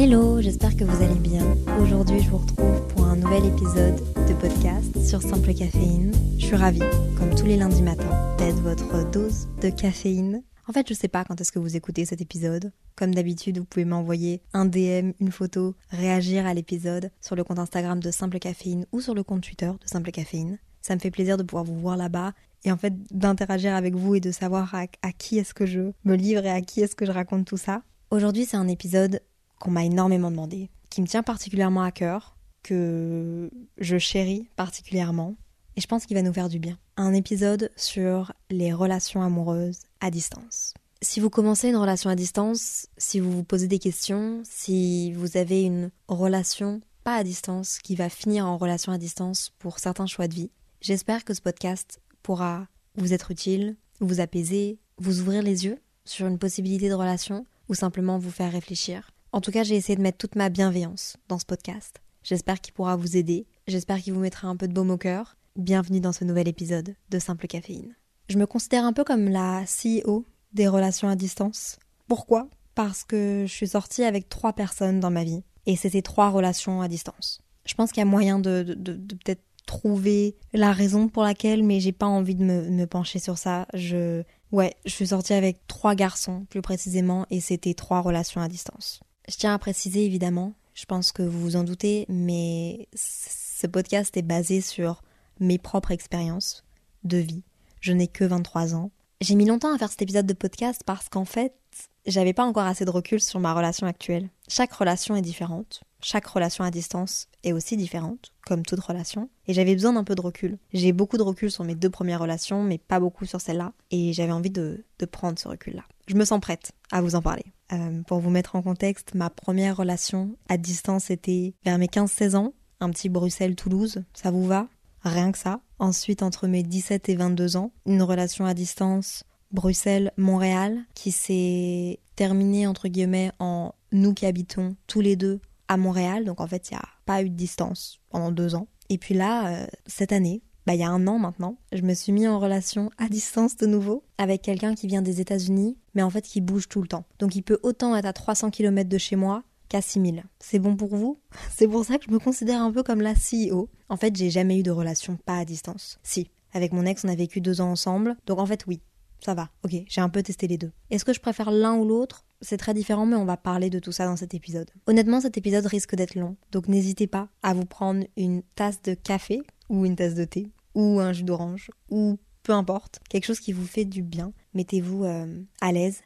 Hello, j'espère que vous allez bien. Aujourd'hui, je vous retrouve pour un nouvel épisode de podcast sur Simple Caféine. Je suis ravie, comme tous les lundis matins, d'être votre dose de caféine. En fait, je sais pas quand est-ce que vous écoutez cet épisode. Comme d'habitude, vous pouvez m'envoyer un DM, une photo, réagir à l'épisode sur le compte Instagram de Simple Caféine ou sur le compte Twitter de Simple Caféine. Ça me fait plaisir de pouvoir vous voir là-bas et en fait d'interagir avec vous et de savoir à, à qui est-ce que je me livre et à qui est-ce que je raconte tout ça. Aujourd'hui, c'est un épisode qu'on m'a énormément demandé, qui me tient particulièrement à cœur, que je chéris particulièrement, et je pense qu'il va nous faire du bien. Un épisode sur les relations amoureuses à distance. Si vous commencez une relation à distance, si vous vous posez des questions, si vous avez une relation pas à distance qui va finir en relation à distance pour certains choix de vie, j'espère que ce podcast pourra vous être utile, vous apaiser, vous ouvrir les yeux sur une possibilité de relation ou simplement vous faire réfléchir. En tout cas, j'ai essayé de mettre toute ma bienveillance dans ce podcast. J'espère qu'il pourra vous aider, j'espère qu'il vous mettra un peu de baume au cœur. Bienvenue dans ce nouvel épisode de Simple Caféine. Je me considère un peu comme la CEO des relations à distance. Pourquoi? Parce que je suis sortie avec trois personnes dans ma vie et c'était trois relations à distance. Je pense qu'il y a moyen de, peut-être trouver la raison pour laquelle, mais j'ai pas envie de me, me, pencher sur ça. Je, ouais, je suis sortie avec trois garçons, plus précisément, et c'était trois relations à distance. Je tiens à préciser évidemment, je pense que vous vous en doutez, mais ce podcast est basé sur mes propres expériences de vie. Je n'ai que 23 ans. J'ai mis longtemps à faire cet épisode de podcast parce qu'en fait, j'avais pas encore assez de recul sur ma relation actuelle. Chaque relation est différente. Chaque relation à distance est aussi différente, comme toute relation, et j'avais besoin d'un peu de recul. J'ai beaucoup de recul sur mes deux premières relations, mais pas beaucoup sur celle-là, et j'avais envie de, de, prendre ce recul-là. Je me sens prête à vous en parler. Euh, pour vous mettre en contexte, ma première relation à distance était vers mes 15-16 ans, un petit Bruxelles-Toulouse, ça vous va? Rien que ça. Ensuite, entre mes 17 et 22 ans, une relation à distance Bruxelles-Montréal qui s'est terminée entre guillemets en nous qui habitons tous les deux à Montréal. Donc en fait, il n'y a pas eu de distance pendant deux ans. Et puis là, euh, cette année, bah, il y a un an maintenant, je me suis mis en relation à distance de nouveau avec quelqu'un qui vient des États-Unis, mais en fait qui bouge tout le temps. Donc il peut autant être à 300 km de chez moi qu'à 6000. C'est bon pour vous? C'est pour ça que je me considère un peu comme la CEO. En fait, j'ai jamais eu de relation pas à distance. Si, avec mon ex, on a vécu deux ans ensemble, donc en fait, oui, ça va, ok, j'ai un peu testé les deux. Est-ce que je préfère l'un ou l'autre? C'est très différent, mais on va parler de tout ça dans cet épisode. Honnêtement, cet épisode risque d'être long, donc n'hésitez pas à vous prendre une tasse de café ou une tasse de thé ou un jus d'orange ou peu importe, quelque chose qui vous fait du bien. Mettez-vous euh, à l'aise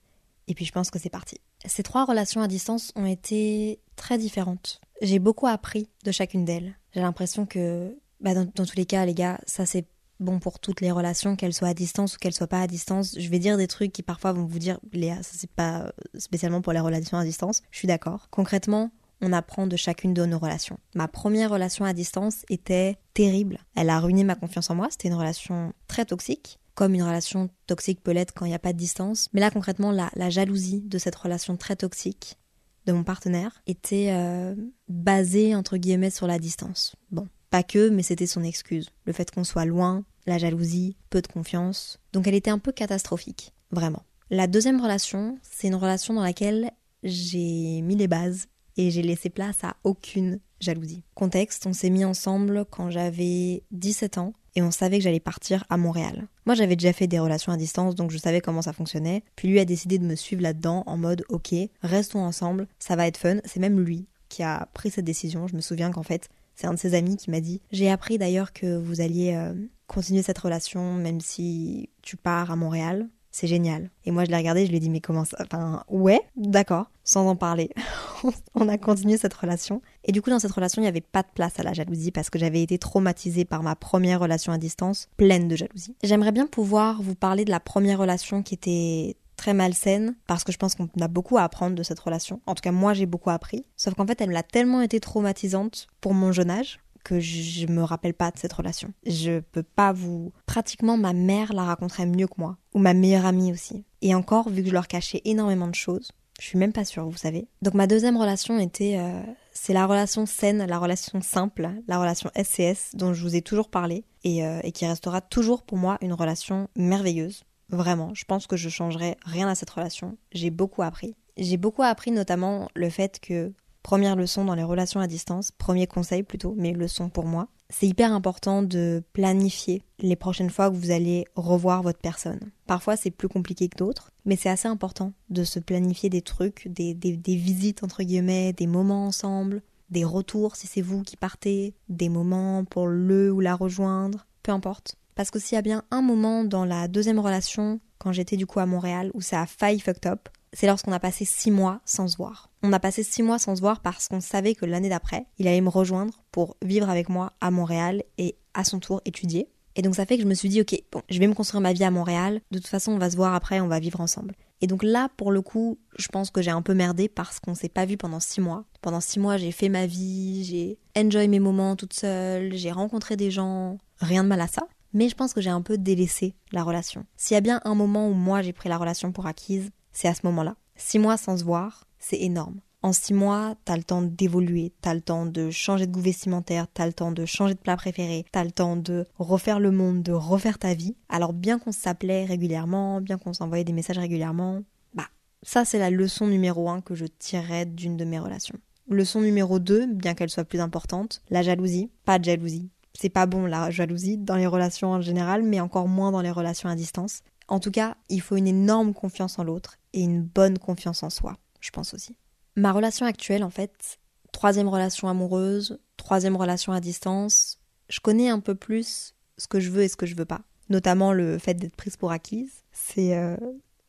et puis je pense que c'est parti. Ces trois relations à distance ont été très différentes. J'ai beaucoup appris de chacune d'elles. J'ai l'impression que, bah dans, dans tous les cas, les gars, ça c'est bon pour toutes les relations, qu'elles soient à distance ou qu'elles soient pas à distance. Je vais dire des trucs qui parfois vont vous dire, Léa, ça c'est pas spécialement pour les relations à distance. Je suis d'accord. Concrètement, on apprend de chacune de nos relations. Ma première relation à distance était terrible. Elle a ruiné ma confiance en moi. C'était une relation très toxique, comme une relation toxique peut l'être quand il n'y a pas de distance. Mais là, concrètement, la, la, jalousie de cette relation très toxique de mon partenaire était euh, basée, entre guillemets, sur la distance. Bon, pas que, mais c'était son excuse. Le fait qu'on soit loin, la jalousie, peu de confiance. Donc elle était un peu catastrophique, vraiment. La deuxième relation, c'est une relation dans laquelle j'ai mis les bases et j'ai laissé place à aucune jalousie. Contexte, on s'est mis ensemble quand j'avais 17 ans et on savait que j'allais partir à Montréal. Moi j'avais déjà fait des relations à distance donc je savais comment ça fonctionnait. Puis lui a décidé de me suivre là-dedans en mode ok, restons ensemble, ça va être fun. C'est même lui qui a pris cette décision. Je me souviens qu'en fait c'est un de ses amis qui m'a dit J'ai appris d'ailleurs que vous alliez euh, continuer cette relation même si tu pars à Montréal. C'est génial. Et moi, je l'ai regardé, je lui ai dit, mais comment ça Enfin, ouais, d'accord, sans en parler. on a continué cette relation. Et du coup, dans cette relation, il n'y avait pas de place à la jalousie parce que j'avais été traumatisée par ma première relation à distance, pleine de jalousie. J'aimerais bien pouvoir vous parler de la première relation qui était très malsaine parce que je pense qu'on a beaucoup à apprendre de cette relation. En tout cas, moi, j'ai beaucoup appris. Sauf qu'en fait, elle l'a tellement été traumatisante pour mon jeune âge que je me rappelle pas de cette relation. Je peux pas vous. Pratiquement, ma mère la raconterait mieux que moi. Ou ma meilleure amie aussi. Et encore, vu que je leur cachais énormément de choses, je suis même pas sûre, vous savez. Donc ma deuxième relation était, euh, c'est la relation saine, la relation simple, la relation SCS dont je vous ai toujours parlé et, euh, et qui restera toujours pour moi une relation merveilleuse. Vraiment, je pense que je changerai rien à cette relation. J'ai beaucoup appris. J'ai beaucoup appris notamment le fait que Première leçon dans les relations à distance, premier conseil plutôt, mais leçon pour moi, c'est hyper important de planifier les prochaines fois que vous allez revoir votre personne. Parfois c'est plus compliqué que d'autres, mais c'est assez important de se planifier des trucs, des, des, visites entre guillemets, des moments ensemble, des retours si c'est vous qui partez, des moments pour le ou la rejoindre, peu importe. Parce que s'il y a bien un moment dans la deuxième relation, quand j'étais du coup à Montréal, où ça a failli fucked up, c'est lorsqu'on a passé six mois sans se voir. On a passé six mois sans se voir parce qu'on savait que l'année d'après, il allait me rejoindre pour vivre avec moi à Montréal et à son tour étudier. Et donc ça fait que je me suis dit, ok, bon, je vais me construire ma vie à Montréal, de toute façon on va se voir après, on va vivre ensemble. Et donc là, pour le coup, je pense que j'ai un peu merdé parce qu'on s'est pas vu pendant six mois. Pendant six mois, j'ai fait ma vie, j'ai enjoy mes moments toute seule, j'ai rencontré des gens, rien de mal à ça. Mais je pense que j'ai un peu délaissé la relation. S'il y a bien un moment où moi j'ai pris la relation pour acquise, c'est à ce moment-là. Six mois sans se voir, c'est énorme. En six mois, t'as le temps d'évoluer, t'as le temps de changer de goût vestimentaire, t'as le temps de changer de plat préféré, t'as le temps de refaire le monde, de refaire ta vie. Alors bien qu'on s'appelait régulièrement, bien qu'on s'envoyait des messages régulièrement, bah ça c'est la leçon numéro un que je tirerais d'une de mes relations. Leçon numéro 2, bien qu'elle soit plus importante, la jalousie. Pas de jalousie. C'est pas bon la jalousie dans les relations en général, mais encore moins dans les relations à distance. En tout cas, il faut une énorme confiance en l'autre et une bonne confiance en soi, je pense aussi. Ma relation actuelle, en fait, troisième relation amoureuse, troisième relation à distance, je connais un peu plus ce que je veux et ce que je veux pas. Notamment le fait d'être prise pour acquise. C'est euh,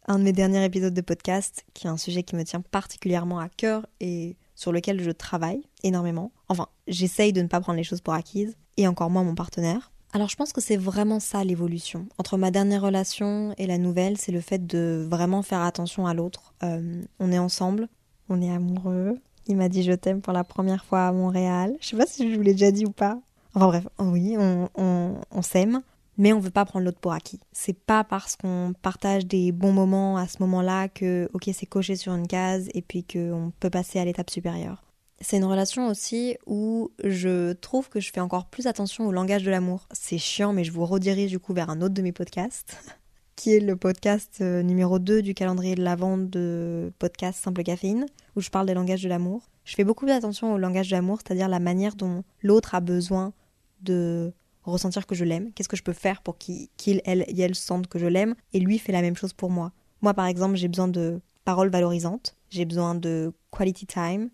un de mes derniers épisodes de podcast qui est un sujet qui me tient particulièrement à cœur et sur lequel je travaille énormément. Enfin, j'essaye de ne pas prendre les choses pour acquises, et encore moins mon partenaire. Alors je pense que c'est vraiment ça l'évolution. Entre ma dernière relation et la nouvelle, c'est le fait de vraiment faire attention à l'autre. Euh, on est ensemble, on est amoureux. Il m'a dit je t'aime pour la première fois à Montréal. Je sais pas si je vous l'ai déjà dit ou pas. Enfin bref, oui, on, s'aime, mais on veut pas prendre l'autre pour acquis. C'est pas parce qu'on partage des bons moments à ce moment-là que, ok, c'est coché sur une case et puis qu'on peut passer à l'étape supérieure. C'est une relation aussi où je trouve que je fais encore plus attention au langage de l'amour. C'est chiant, mais je vous redirige du coup vers un autre de mes podcasts, qui est le podcast euh, numéro 2 du calendrier de la vente de podcast Simple Caféine, où je parle des langages de l'amour. Je fais beaucoup plus attention au langage de l'amour, c'est-à-dire la manière dont l'autre a besoin de ressentir que je l'aime. Qu'est-ce que je peux faire pour qu'il, elle et elle sentent que je l'aime, et lui fait la même chose pour moi. Moi, par exemple, j'ai besoin de paroles valorisantes, j'ai besoin de quality time,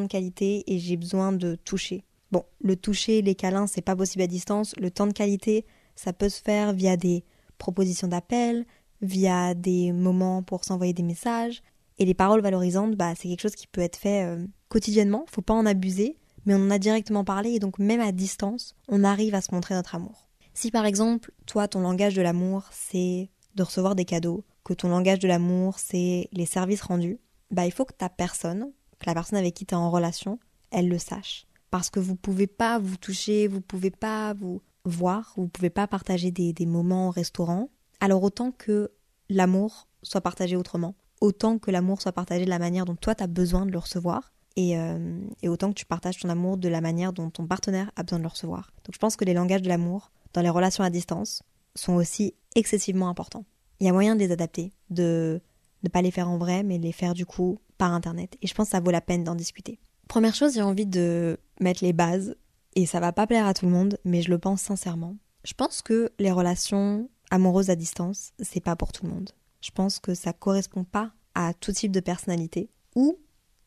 de qualité et j'ai besoin de toucher. Bon, le toucher, les câlins, c'est pas possible à distance. Le temps de qualité, ça peut se faire via des propositions d'appel, via des moments pour s'envoyer des messages. Et les paroles valorisantes, bah, c'est quelque chose qui peut être fait euh, quotidiennement. Faut pas en abuser, mais on en a directement parlé et donc même à distance, on arrive à se montrer notre amour. Si par exemple, toi, ton langage de l'amour, c'est de recevoir des cadeaux, que ton langage de l'amour, c'est les services rendus, bah, il faut que ta personne, que la personne avec qui tu es en relation, elle le sache. Parce que vous pouvez pas vous toucher, vous pouvez pas vous voir, vous pouvez pas partager des, moments au restaurant. Alors autant que l'amour soit partagé autrement, autant que l'amour soit partagé de la manière dont toi tu as besoin de le recevoir, et, euh, et, autant que tu partages ton amour de la manière dont ton partenaire a besoin de le recevoir. Donc je pense que les langages de l'amour dans les relations à distance sont aussi excessivement importants. Il y a moyen de les adapter, de ne pas les faire en vrai, mais les faire du coup par Internet. Et je pense que ça vaut la peine d'en discuter. Première chose, j'ai envie de mettre les bases, et ça va pas plaire à tout le monde, mais je le pense sincèrement. Je pense que les relations amoureuses à distance, c'est pas pour tout le monde. Je pense que ça correspond pas à tout type de personnalité, ou,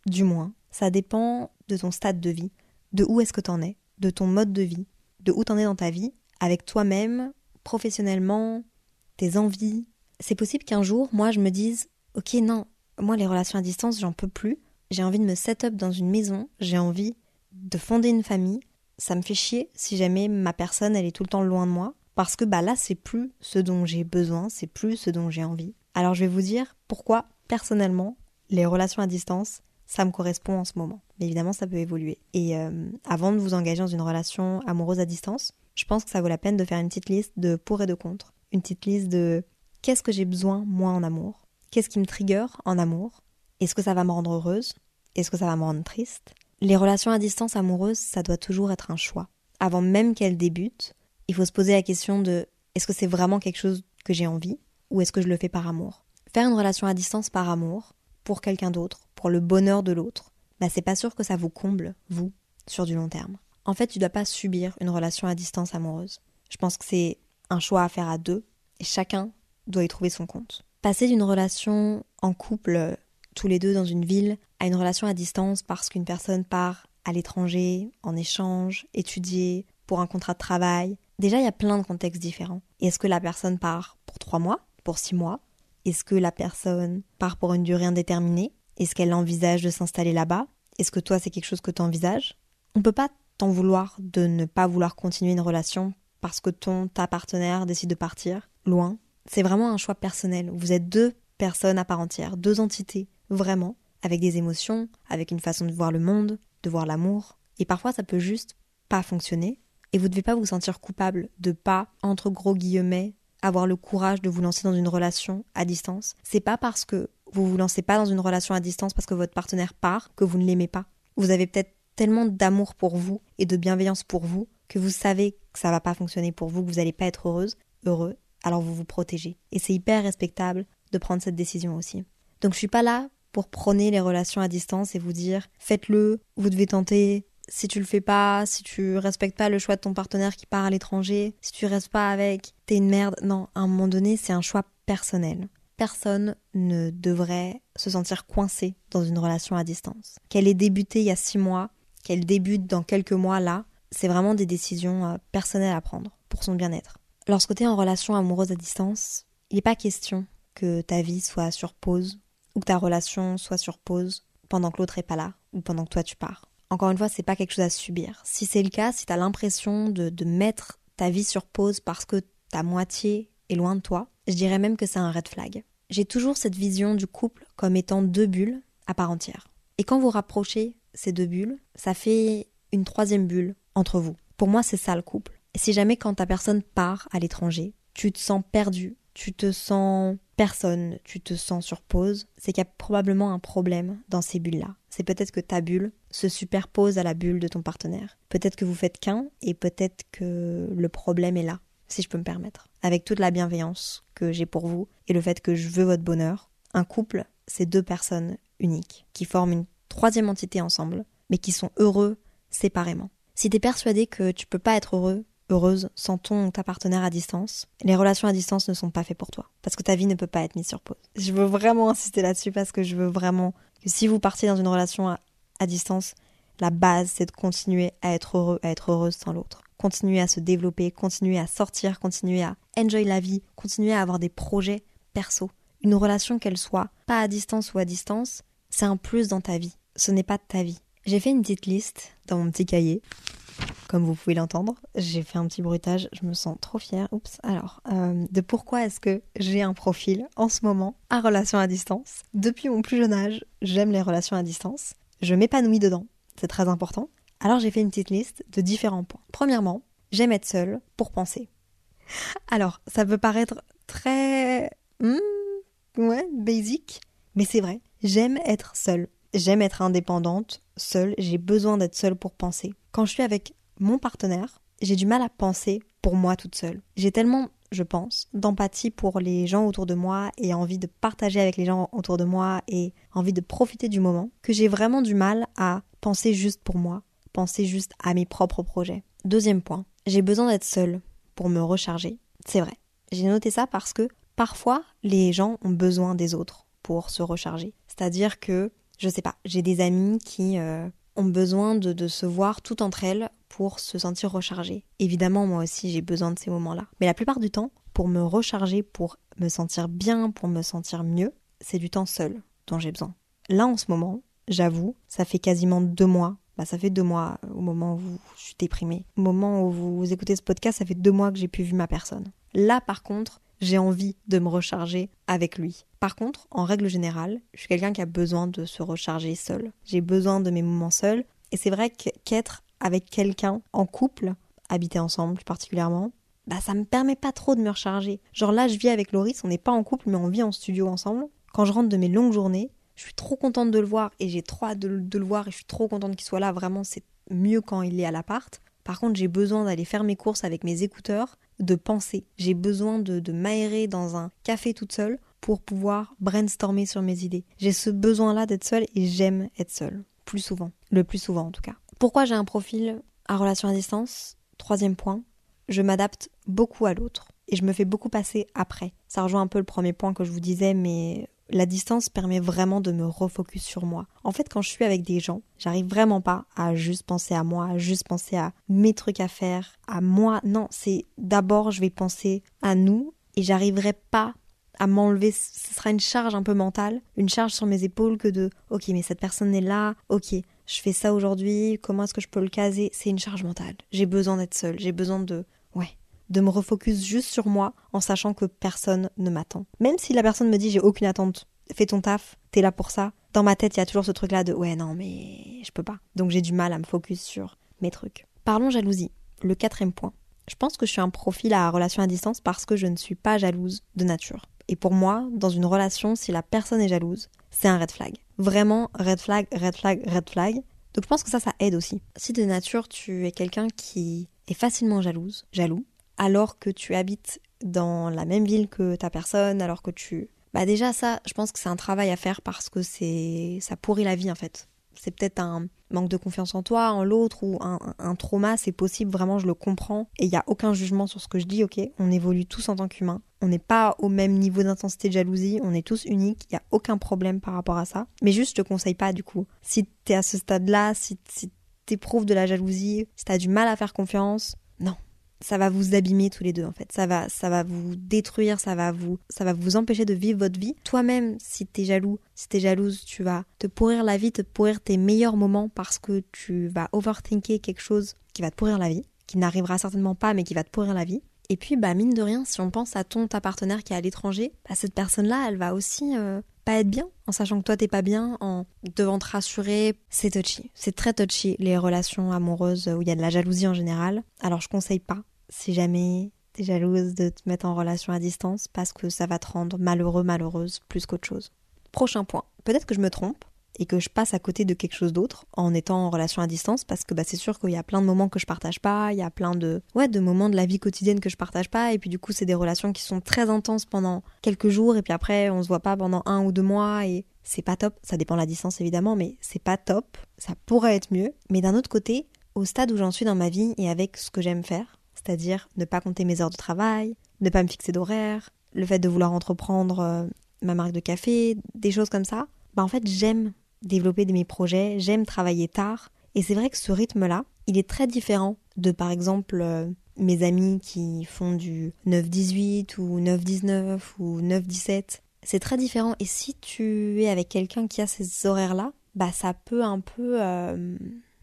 du moins, ça dépend de ton stade de vie, de où est-ce que t'en es, de ton mode de vie, de où t'en es dans ta vie, avec toi-même, professionnellement, tes envies. C'est possible qu'un jour, moi, je me dise, ok, non, moi, les relations à distance, j'en peux plus. J'ai envie de me set up dans une maison, j'ai envie de fonder une famille. Ça me fait chier si jamais ma personne, elle est tout le temps loin de moi. Parce que bah là, c'est plus ce dont j'ai besoin, c'est plus ce dont j'ai envie. Alors je vais vous dire pourquoi, personnellement, les relations à distance, ça me correspond en ce moment. Mais évidemment, ça peut évoluer. Et euh, avant de vous engager dans une relation amoureuse à distance, je pense que ça vaut la peine de faire une petite liste de pour et de contre. Une petite liste de qu'est-ce que j'ai besoin, moi, en amour Qu'est-ce qui me trigger en amour? Est-ce que ça va me rendre heureuse? Est-ce que ça va me rendre triste? Les relations à distance amoureuses, ça doit toujours être un choix. Avant même qu'elles débutent, il faut se poser la question de est-ce que c'est vraiment quelque chose que j'ai envie ou est-ce que je le fais par amour? Faire une relation à distance par amour, pour quelqu'un d'autre, pour le bonheur de l'autre, bah c'est pas sûr que ça vous comble, vous, sur du long terme. En fait, tu dois pas subir une relation à distance amoureuse. Je pense que c'est un choix à faire à deux et chacun doit y trouver son compte. Passer d'une relation en couple, tous les deux dans une ville, à une relation à distance parce qu'une personne part à l'étranger, en échange, étudier, pour un contrat de travail. Déjà, il y a plein de contextes différents. Est-ce que la personne part pour trois mois, pour six mois? Est-ce que la personne part pour une durée indéterminée? Est-ce qu'elle envisage de s'installer là-bas? Est-ce que toi, c'est quelque chose que tu envisages On ne peut pas t'en vouloir de ne pas vouloir continuer une relation parce que ton, ta partenaire décide de partir loin. C'est vraiment un choix personnel. Vous êtes deux personnes à part entière, deux entités, vraiment, avec des émotions, avec une façon de voir le monde, de voir l'amour. Et parfois, ça peut juste pas fonctionner. Et vous ne devez pas vous sentir coupable de pas, entre gros guillemets, avoir le courage de vous lancer dans une relation à distance. C'est pas parce que vous vous lancez pas dans une relation à distance parce que votre partenaire part que vous ne l'aimez pas. Vous avez peut-être tellement d'amour pour vous et de bienveillance pour vous que vous savez que ça va pas fonctionner pour vous, que vous n'allez pas être heureuse, heureux, alors vous vous protégez. Et c'est hyper respectable de prendre cette décision aussi. Donc je suis pas là pour prôner les relations à distance et vous dire faites-le, vous devez tenter. Si tu le fais pas, si tu respectes pas le choix de ton partenaire qui part à l'étranger, si tu restes pas avec, t'es une merde. Non, à un moment donné, c'est un choix personnel. Personne ne devrait se sentir coincé dans une relation à distance. Qu'elle ait débuté il y a six mois, qu'elle débute dans quelques mois là, c'est vraiment des décisions euh, personnelles à prendre pour son bien-être. Lorsque tu es en relation amoureuse à distance, il n'est pas question que ta vie soit sur pause ou que ta relation soit sur pause pendant que l'autre est pas là ou pendant que toi tu pars. Encore une fois, c'est pas quelque chose à subir. Si c'est le cas, si tu as l'impression de, de mettre ta vie sur pause parce que ta moitié est loin de toi, je dirais même que c'est un red flag. J'ai toujours cette vision du couple comme étant deux bulles à part entière. Et quand vous rapprochez ces deux bulles, ça fait une troisième bulle entre vous. Pour moi, c'est ça le couple. Si jamais quand ta personne part à l'étranger, tu te sens perdu, tu te sens personne, tu te sens sur pause, c'est qu'il y a probablement un problème dans ces bulles-là. C'est peut-être que ta bulle se superpose à la bulle de ton partenaire. Peut-être que vous faites qu'un et peut-être que le problème est là, si je peux me permettre. Avec toute la bienveillance que j'ai pour vous et le fait que je veux votre bonheur, un couple, c'est deux personnes uniques qui forment une troisième entité ensemble, mais qui sont heureux séparément. Si t'es persuadé que tu peux pas être heureux, heureuse sans ton ta partenaire à distance, les relations à distance ne sont pas faites pour toi. Parce que ta vie ne peut pas être mise sur pause. Je veux vraiment insister là-dessus parce que je veux vraiment que si vous partiez dans une relation à, à distance, la base c'est de continuer à être heureux, à être heureuse sans l'autre. Continuer à se développer, continuer à sortir, continuer à enjoy la vie, continuer à avoir des projets perso. Une relation qu'elle soit pas à distance ou à distance, c'est un plus dans ta vie. Ce n'est pas ta vie. J'ai fait une petite liste dans mon petit cahier. Comme vous pouvez l'entendre, j'ai fait un petit bruitage, je me sens trop fière. Oups, alors, euh, de pourquoi est-ce que j'ai un profil en ce moment à relation à distance? Depuis mon plus jeune âge, j'aime les relations à distance. Je m'épanouis dedans, c'est très important. Alors j'ai fait une petite liste de différents points. Premièrement, j'aime être seule pour penser. Alors, ça peut paraître très... Hmm, ouais, basic, mais c'est vrai. J'aime être seule. J'aime être indépendante, seule. J'ai besoin d'être seule pour penser. Quand je suis avec mon partenaire, j'ai du mal à penser pour moi toute seule. J'ai tellement, je pense, d'empathie pour les gens autour de moi et envie de partager avec les gens autour de moi et envie de profiter du moment que j'ai vraiment du mal à penser juste pour moi, penser juste à mes propres projets. Deuxième point, j'ai besoin d'être seule pour me recharger. C'est vrai. J'ai noté ça parce que parfois les gens ont besoin des autres pour se recharger. C'est-à-dire que, je sais pas, j'ai des amis qui euh, ont besoin de, se voir toutes entre elles pour se sentir rechargées. Évidemment, moi aussi, j'ai besoin de ces moments-là. Mais la plupart du temps, pour me recharger, pour me sentir bien, pour me sentir mieux, c'est du temps seul dont j'ai besoin. Là, en ce moment, j'avoue, ça fait quasiment deux mois. Bah, ça fait deux mois au moment où je suis déprimée. Au moment où vous écoutez ce podcast, ça fait deux mois que j'ai pu vu ma personne. Là, par contre, j'ai envie de me recharger avec lui. Par contre, en règle générale, je suis quelqu'un qui a besoin de se recharger seul. J'ai besoin de mes moments seuls. Et c'est vrai qu'être avec quelqu'un en couple, habiter ensemble plus particulièrement, bah ça me permet pas trop de me recharger. Genre là, je vis avec Loris, on n'est pas en couple, mais on vit en studio ensemble. Quand je rentre de mes longues journées, je suis trop contente de le voir et j'ai trop hâte de, le voir et je suis trop contente qu'il soit là. Vraiment, c'est mieux quand il est à l'appart. Par contre, j'ai besoin d'aller faire mes courses avec mes écouteurs, de penser. J'ai besoin de, de m'aérer dans un café toute seule pour pouvoir brainstormer sur mes idées. J'ai ce besoin-là d'être seule et j'aime être seule. plus souvent. Le plus souvent en tout cas. Pourquoi j'ai un profil à relation à distance? Troisième point, je m'adapte beaucoup à l'autre et je me fais beaucoup passer après. Ça rejoint un peu le premier point que je vous disais, mais la distance permet vraiment de me refocus sur moi. En fait, quand je suis avec des gens, j'arrive vraiment pas à juste penser à moi, à juste penser à mes trucs à faire, à moi. Non, c'est d'abord je vais penser à nous et j'arriverai pas à m'enlever, ce sera une charge un peu mentale, une charge sur mes épaules que de ok mais cette personne est là, ok je fais ça aujourd'hui, comment est-ce que je peux le caser? C'est une charge mentale. J'ai besoin d'être seule, j'ai besoin de de me refocus juste sur moi en sachant que personne ne m'attend. Même si la personne me dit j'ai aucune attente, fais ton taf, t'es là pour ça. Dans ma tête, il y a toujours ce truc là de ouais non mais je peux pas. Donc j'ai du mal à me focus sur mes trucs. Parlons jalousie. Le quatrième point. Je pense que je suis un profil à relation à distance parce que je ne suis pas jalouse de nature. Et pour moi, dans une relation, si la personne est jalouse, c'est un red flag. Vraiment, red flag, red flag, red flag. Donc je pense que ça, ça aide aussi. Si de nature, tu es quelqu'un qui est facilement jalouse, jaloux, alors que tu habites dans la même ville que ta personne, alors que tu... Bah déjà ça, je pense que c'est un travail à faire parce que c'est ça pourrit la vie en fait. C'est peut-être un manque de confiance en toi, en l'autre ou un, trauma, c'est possible, vraiment je le comprends. Et il n'y a aucun jugement sur ce que je dis, ok? On évolue tous en tant qu'humains, on n'est pas au même niveau d'intensité de jalousie, on est tous uniques, il n'y a aucun problème par rapport à ça. Mais juste je te conseille pas du coup, si tu es à ce stade-là, si, si éprouves de la jalousie, si as du mal à faire confiance, non, ça va vous abîmer tous les deux en fait. Ça va, ça va vous détruire, ça va vous, ça va vous empêcher de vivre votre vie. Toi-même, si t'es jaloux, si t'es jalouse, tu vas te pourrir la vie, te pourrir tes meilleurs moments parce que tu vas overthinker quelque chose qui va te pourrir la vie, qui n'arrivera certainement pas mais qui va te pourrir la vie. Et puis, bah, mine de rien, si on pense à ton, ta partenaire qui est à l'étranger, bah, cette personne-là, elle va aussi euh, pas être bien, en sachant que toi t'es pas bien, en devant te rassurer. C'est touchy. C'est très touchy, les relations amoureuses où il y a de la jalousie en général. Alors, je conseille pas si jamais t'es jalouse de te mettre en relation à distance parce que ça va te rendre malheureux, malheureuse plus qu'autre chose. Prochain point. Peut-être que je me trompe et que je passe à côté de quelque chose d'autre en étant en relation à distance parce que bah, c'est sûr qu'il y a plein de moments que je partage pas, il y a plein de ouais, de moments de la vie quotidienne que je partage pas et puis du coup c'est des relations qui sont très intenses pendant quelques jours et puis après on se voit pas pendant un ou deux mois et c'est pas top, ça dépend de la distance évidemment mais c'est pas top, ça pourrait être mieux mais d'un autre côté, au stade où j'en suis dans ma vie et avec ce que j'aime faire, c'est-à-dire ne pas compter mes heures de travail, ne pas me fixer d'horaire, le fait de vouloir entreprendre euh, ma marque de café, des choses comme ça. Bah en fait, j'aime développer mes projets, j'aime travailler tard. Et c'est vrai que ce rythme-là, il est très différent de par exemple euh, mes amis qui font du 9-18 ou 9-19 ou 9-17. C'est très différent. Et si tu es avec quelqu'un qui a ces horaires-là, bah ça peut un peu euh,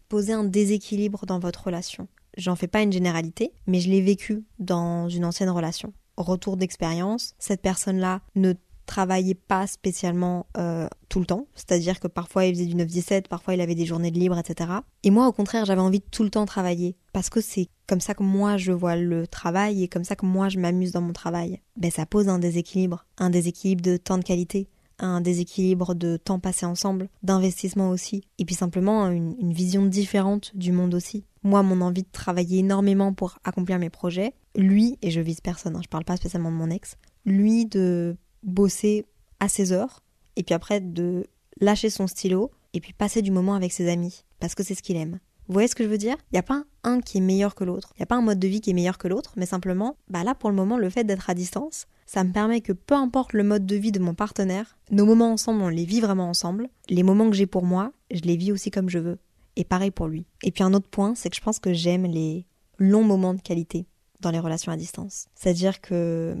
poser un déséquilibre dans votre relation. J'en fais pas une généralité, mais je l'ai vécu dans une ancienne relation. Retour d'expérience, cette personne-là ne travaillait pas spécialement euh, tout le temps, c'est-à-dire que parfois il faisait du 9-17, parfois il avait des journées de libre, etc. Et moi au contraire j'avais envie de tout le temps travailler, parce que c'est comme ça que moi je vois le travail et comme ça que moi je m'amuse dans mon travail. Ben ça pose un déséquilibre, un déséquilibre de temps de qualité, un déséquilibre de temps passé ensemble, d'investissement aussi, et puis simplement une, vision différente du monde aussi. Moi mon envie de travailler énormément pour accomplir mes projets, lui, et je vise personne, hein, je parle pas spécialement de mon ex, lui de bosser à ses heures, et puis après de lâcher son stylo, et puis passer du moment avec ses amis, parce que c'est ce qu'il aime. Vous voyez ce que je veux dire? Il n'y a pas un qui est meilleur que l'autre. Il n'y a pas un mode de vie qui est meilleur que l'autre, mais simplement, bah là pour le moment, le fait d'être à distance, ça me permet que peu importe le mode de vie de mon partenaire, nos moments ensemble, on les vit vraiment ensemble. Les moments que j'ai pour moi, je les vis aussi comme je veux. Et pareil pour lui. Et puis un autre point, c'est que je pense que j'aime les longs moments de qualité dans les relations à distance. C'est-à-dire que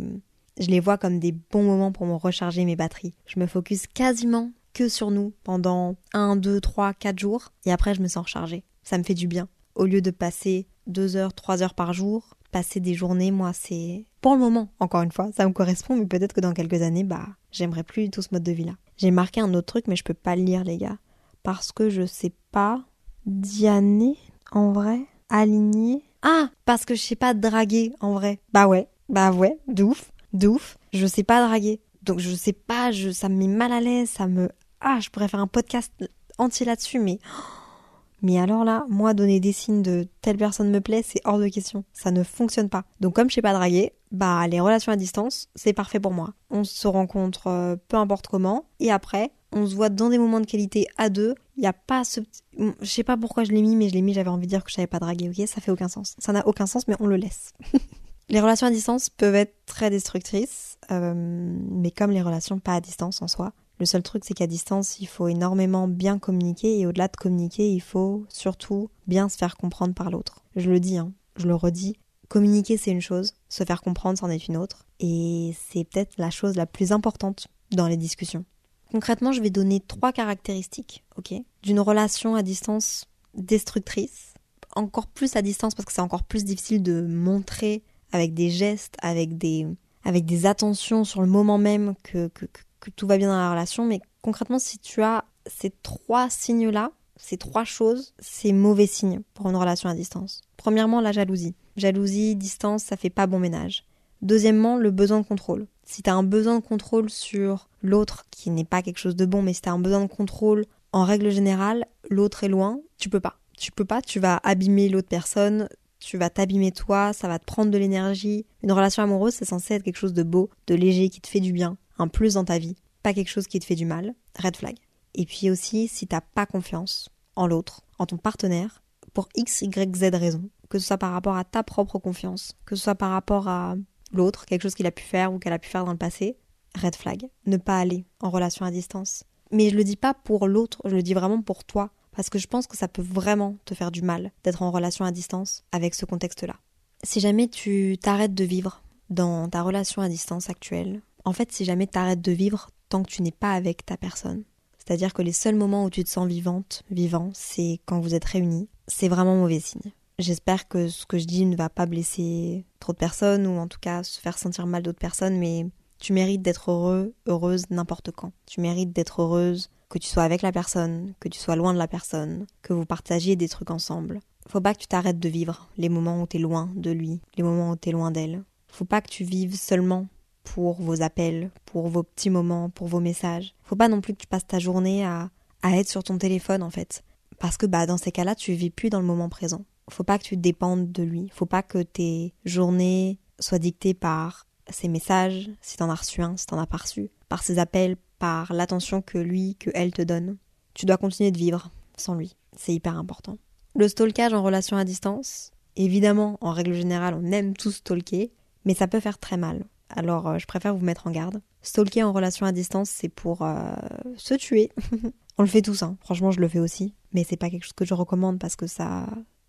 je les vois comme des bons moments pour me recharger mes batteries. Je me focus quasiment que sur nous pendant 1, 2, 3, 4 jours et après je me sens rechargée. Ça me fait du bien. Au lieu de passer 2 heures, 3 heures par jour, passer des journées, moi c'est... Pour le moment, encore une fois, ça me correspond, mais peut-être que dans quelques années, bah, j'aimerais plus tout ce mode de vie-là. J'ai marqué un autre truc, mais je peux pas le lire, les gars. Parce que je sais pas Diané, en vrai Aligné Ah, parce que je sais pas draguer, en vrai. Bah ouais, bah ouais, de ouf, de ouf. Je sais pas draguer. Donc je sais pas, ça me met mal à l'aise, ça me... Ah, je pourrais faire un podcast entier là-dessus, mais... Mais alors là, moi, donner des signes de telle personne me plaît, c'est hors de question. Ça ne fonctionne pas. Donc comme je sais pas draguer, bah les relations à distance, c'est parfait pour moi. On se rencontre euh, peu importe comment, et après, on se voit dans des moments de qualité à deux, Il n'y a pas ce. Je sais pas pourquoi je l'ai mis, mais je l'ai mis, j'avais envie de dire que je savais pas draguer, ok? Ça fait aucun sens. Ça n'a aucun sens, mais on le laisse. les relations à distance peuvent être très destructrices, euh, mais comme les relations pas à distance en soi. Le seul truc, c'est qu'à distance, il faut énormément bien communiquer, et au-delà de communiquer, il faut surtout bien se faire comprendre par l'autre. Je le dis, hein, je le redis, communiquer c'est une chose, se faire comprendre c'en est une autre, et c'est peut-être la chose la plus importante dans les discussions. Concrètement, je vais donner trois caractéristiques, ok, d'une relation à distance destructrice, encore plus à distance parce que c'est encore plus difficile de montrer avec des gestes, avec des, avec des attentions sur le moment même que, que, que tout va bien dans la relation. Mais concrètement, si tu as ces trois signes-là, ces trois choses, c'est mauvais signe pour une relation à distance. Premièrement, la jalousie. Jalousie, distance, ça fait pas bon ménage. Deuxièmement, le besoin de contrôle. Si tu as un besoin de contrôle sur l'autre, qui n'est pas quelque chose de bon, mais si tu as un besoin de contrôle, en règle générale, l'autre est loin, tu peux pas. Tu peux pas, tu vas abîmer l'autre personne, tu vas t'abîmer toi, ça va te prendre de l'énergie. Une relation amoureuse, c'est censé être quelque chose de beau, de léger, qui te fait du bien, un plus dans ta vie, pas quelque chose qui te fait du mal. Red flag. Et puis aussi, si t'as pas confiance en l'autre, en ton partenaire, pour X, Y, Z raison, que ce soit par rapport à ta propre confiance, que ce soit par rapport à l'autre, quelque chose qu'il a pu faire ou qu'elle a pu faire dans le passé, red flag. Ne pas aller en relation à distance. Mais je le dis pas pour l'autre, je le dis vraiment pour toi. Parce que je pense que ça peut vraiment te faire du mal d'être en relation à distance avec ce contexte-là. Si jamais tu t'arrêtes de vivre dans ta relation à distance actuelle, en fait, si jamais t'arrêtes de vivre tant que tu n'es pas avec ta personne, c'est-à-dire que les seuls moments où tu te sens vivante, vivant, c'est quand vous êtes réunis, c'est vraiment mauvais signe. J'espère que ce que je dis ne va pas blesser trop de personnes ou en tout cas se faire sentir mal d'autres personnes, mais tu mérites d'être heureux, heureuse n'importe quand. Tu mérites d'être heureuse que tu sois avec la personne, que tu sois loin de la personne, que vous partagiez des trucs ensemble. Faut pas que tu t'arrêtes de vivre les moments où t'es loin de lui, les moments où t'es loin d'elle. Faut pas que tu vives seulement pour vos appels, pour vos petits moments, pour vos messages. Faut pas non plus que tu passes ta journée à, à être sur ton téléphone en fait. Parce que bah dans ces cas-là, tu vis plus dans le moment présent faut pas que tu dépendes de lui. Faut pas que tes journées soient dictées par ses messages, si t'en as reçu un, si t'en as pas reçu, par ses appels, par l'attention que lui, que elle te donne. Tu dois continuer de vivre sans lui. C'est hyper important. Le stalkage en relation à distance, évidemment, en règle générale, on aime tous stalker, mais ça peut faire très mal. Alors, euh, je préfère vous mettre en garde. Stalker en relation à distance, c'est pour euh, se tuer. on le fait tous, hein. franchement, je le fais aussi. Mais c'est pas quelque chose que je recommande parce que ça,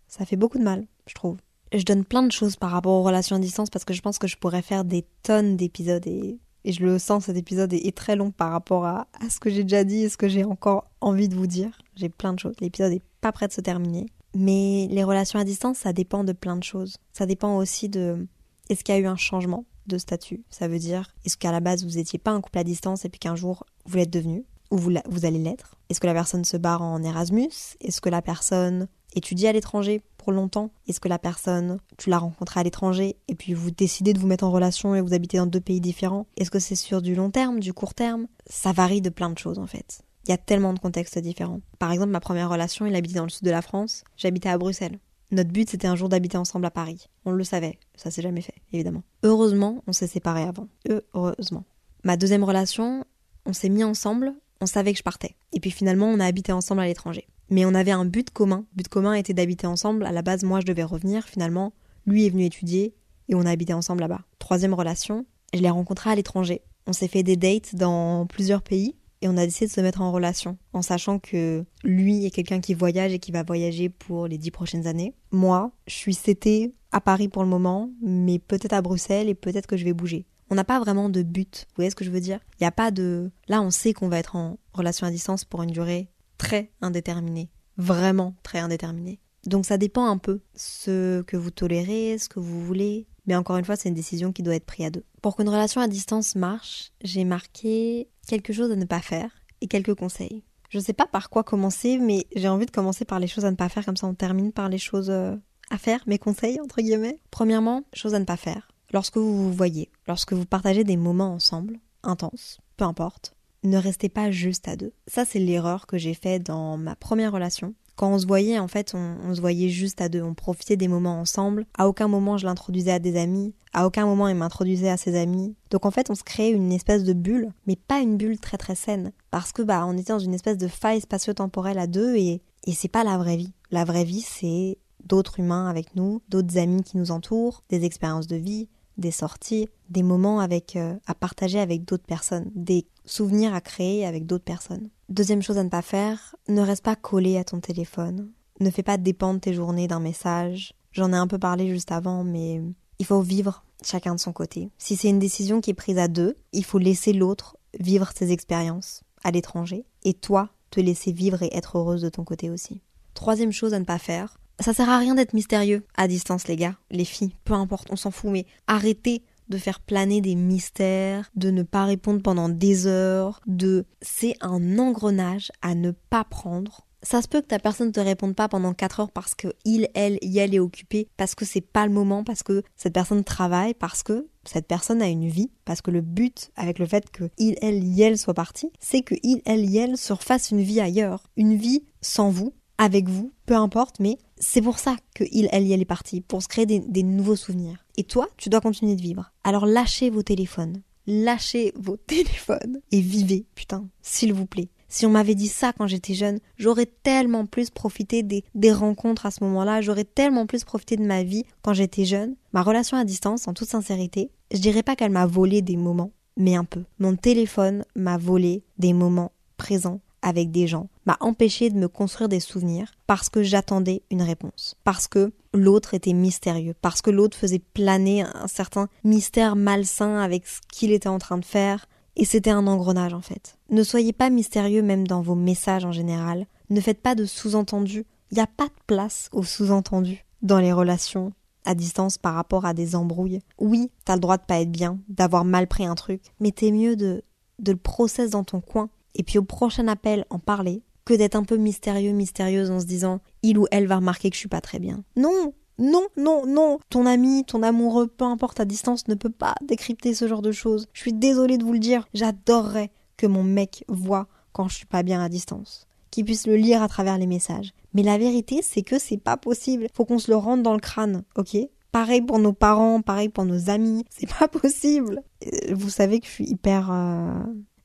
ça fait beaucoup de mal, je trouve. Je donne plein de choses par rapport aux relations à distance parce que je pense que je pourrais faire des tonnes d'épisodes et, je le sens, cet épisode est, très long par rapport à, ce que j'ai déjà dit et ce que j'ai encore envie de vous dire. J'ai plein de choses. L'épisode est pas prêt de se terminer. Mais les relations à distance, ça dépend de plein de choses. Ça dépend aussi de est-ce qu'il y a eu un changement de statut? Ça veut dire est-ce qu'à la base vous n'étiez pas un couple à distance et puis qu'un jour vous l'êtes devenu? Ou vous, allez l'être Est-ce que la personne se barre en Erasmus? Est-ce que la personne étudié à l'étranger pour longtemps? Est-ce que la personne, tu l'as rencontrée à l'étranger et puis vous décidez de vous mettre en relation et vous habitez dans deux pays différents? Est-ce que c'est sur du long terme, du court terme? Ça varie de plein de choses en fait. Il y a tellement de contextes différents. Par exemple, ma première relation, il habitait dans le sud de la France, j'habitais à Bruxelles. Notre but, c'était un jour d'habiter ensemble à Paris. On le savait, ça s'est jamais fait, évidemment. Heureusement, on s'est séparés avant. Heureusement. Ma deuxième relation, on s'est mis ensemble, on savait que je partais. Et puis finalement, on a habité ensemble à l'étranger. Mais on avait un but commun. Le but commun était d'habiter ensemble. À la base, moi, je devais revenir. Finalement, lui est venu étudier et on a habité ensemble là-bas. Troisième relation, je l'ai rencontré à l'étranger. On s'est fait des dates dans plusieurs pays et on a décidé de se mettre en relation en sachant que lui est quelqu'un qui voyage et qui va voyager pour les dix prochaines années. Moi, je suis CT à Paris pour le moment, mais peut-être à Bruxelles et peut-être que je vais bouger. On n'a pas vraiment de but, vous voyez ce que je veux dire? Il n'y a pas de... Là, on sait qu'on va être en relation à distance pour une durée très indéterminé, vraiment très indéterminé. Donc ça dépend un peu ce que vous tolérez, ce que vous voulez, mais encore une fois, c'est une décision qui doit être prise à deux. Pour qu'une relation à distance marche, j'ai marqué quelque chose à ne pas faire et quelques conseils. Je ne sais pas par quoi commencer, mais j'ai envie de commencer par les choses à ne pas faire, comme ça on termine par les choses euh, à faire, mes conseils entre guillemets. Premièrement, choses à ne pas faire. Lorsque vous vous voyez, lorsque vous partagez des moments ensemble, intenses, peu importe, ne restez pas juste à deux. Ça, c'est l'erreur que j'ai fait dans ma première relation, Quand on se voyait, en fait, on, se voyait juste à deux. On profitait des moments ensemble. À aucun moment je l'introduisais à des amis. À aucun moment il m'introduisait à ses amis. Donc en fait, on se créait une espèce de bulle, mais pas une bulle très très saine. Parce que bah, on était dans une espèce de faille spatio-temporelle à deux et, et c'est pas la vraie vie. La vraie vie, c'est d'autres humains avec nous, d'autres amis qui nous entourent, des expériences de vie, des sorties, des moments avec, euh, à partager avec d'autres personnes, des souvenirs à créer avec d'autres personnes. Deuxième chose à ne pas faire, ne reste pas collé à ton téléphone. Ne fais pas dépendre tes journées d'un message. J'en ai un peu parlé juste avant, mais il faut vivre chacun de son côté. Si c'est une décision qui est prise à deux, il faut laisser l'autre vivre ses expériences à l'étranger et toi te laisser vivre et être heureuse de ton côté aussi. Troisième chose à ne pas faire, ça sert à rien d'être mystérieux à distance, les gars, les filles, peu importe, on s'en fout, mais arrêtez de faire planer des mystères, de ne pas répondre pendant des heures, de c'est un engrenage à ne pas prendre. Ça se peut que ta personne ne te réponde pas pendant 4 heures parce que il, elle, y elle est occupée, parce que c'est pas le moment, parce que cette personne travaille, parce que cette personne a une vie, parce que le but avec le fait que il, elle, y elle soit parti, c'est que il, elle, y elle se refasse une vie ailleurs, une vie sans vous, avec vous, peu importe, mais c'est pour ça que il, elle, elle est partie, pour se créer des, nouveaux souvenirs. Et toi, tu dois continuer de vivre. Alors lâchez vos téléphones. Lâchez vos téléphones et vivez, putain, s'il vous plaît. Si on m'avait dit ça quand j'étais jeune, j'aurais tellement plus profité des, des rencontres à ce moment-là, j'aurais tellement plus profité de ma vie quand j'étais jeune. Ma relation à distance, en toute sincérité, je dirais pas qu'elle m'a volé des moments, mais un peu. Mon téléphone m'a volé des moments présents avec des gens m'a empêché de me construire des souvenirs parce que j'attendais une réponse, parce que l'autre était mystérieux, parce que l'autre faisait planer un certain mystère malsain avec ce qu'il était en train de faire, et c'était un engrenage en fait. Ne soyez pas mystérieux même dans vos messages en général, ne faites pas de sous-entendus, il n'y a pas de place aux sous-entendus dans les relations à distance par rapport à des embrouilles. Oui, t'as le droit de pas être bien, d'avoir mal pris un truc, mais t'es mieux de, de le process dans ton coin et puis au prochain appel en parler que d'être un peu mystérieux, mystérieuse en se disant il ou elle va remarquer que je suis pas très bien. Non, non, non, non. Ton ami, ton amoureux, peu importe à distance, ne peut pas décrypter ce genre de choses. Je suis désolée de vous le dire. J'adorerais que mon mec voit quand je suis pas bien à distance. Qu'il puisse le lire à travers les messages. Mais la vérité, c'est que c'est pas possible. Faut qu'on se le rende dans le crâne, ok? Pareil pour nos parents, pareil pour nos amis. C'est pas possible. Euh, vous savez que je suis hyper. Euh,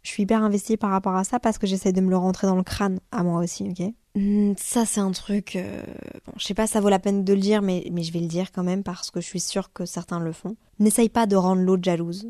je suis hyper investie par rapport à ça parce que j'essaie de me le rentrer dans le crâne à moi aussi, ok? Hmm, Ça, c'est un truc. Euh, bon, je sais pas, ça vaut la peine de le dire, mais, mais je vais le dire quand même parce que je suis sûre que certains le font. N'essaye pas de rendre l'autre jalouse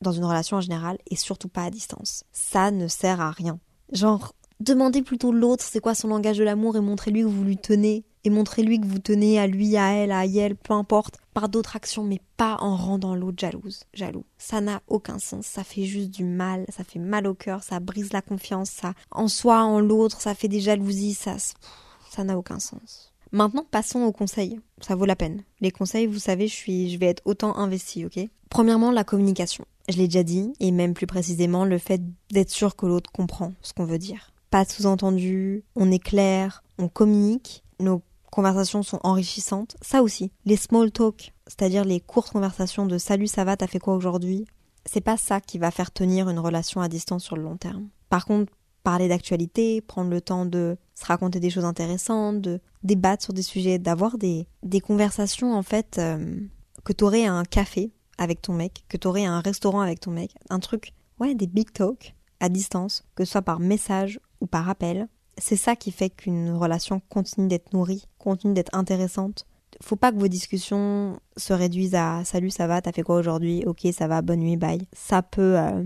dans une relation en général et surtout pas à distance. Ça ne sert à rien. Genre, demandez plutôt l'autre c'est quoi son langage de l'amour et montrez-lui que vous lui tenez et montrez-lui que vous tenez à lui, à elle, à elle, peu importe, par d'autres actions, mais pas en rendant l'autre jalouse, jaloux. Ça n'a aucun sens, ça fait juste du mal, ça fait mal au cœur, ça brise la confiance, ça, en soi, en l'autre, ça fait des jalousies, ça, ça n'a aucun sens. Maintenant, passons aux conseils. Ça vaut la peine. Les conseils, vous savez, je suis, je vais être autant investie, ok? Premièrement, la communication. Je l'ai déjà dit, et même plus précisément, le fait d'être sûr que l'autre comprend ce qu'on veut dire. Pas sous-entendu, on est clair, on communique, nos conversations sont enrichissantes. Ça aussi, les small talk, c'est-à-dire les courtes conversations de salut, ça va, t'as fait quoi aujourd'hui C'est pas ça qui va faire tenir une relation à distance sur le long terme. Par contre, parler d'actualité, prendre le temps de se raconter des choses intéressantes, de débattre sur des sujets, d'avoir des, des conversations en fait euh, que t'aurais à un café avec ton mec, que t'aurais à un restaurant avec ton mec, un truc, ouais, des big talk à distance, que ce soit par message ou par appel, c'est ça qui fait qu'une relation continue d'être nourrie, continue d'être intéressante. Faut pas que vos discussions se réduisent à salut, ça va, t'as fait quoi aujourd'hui Ok, ça va, bonne nuit, bye. Ça peut. Euh,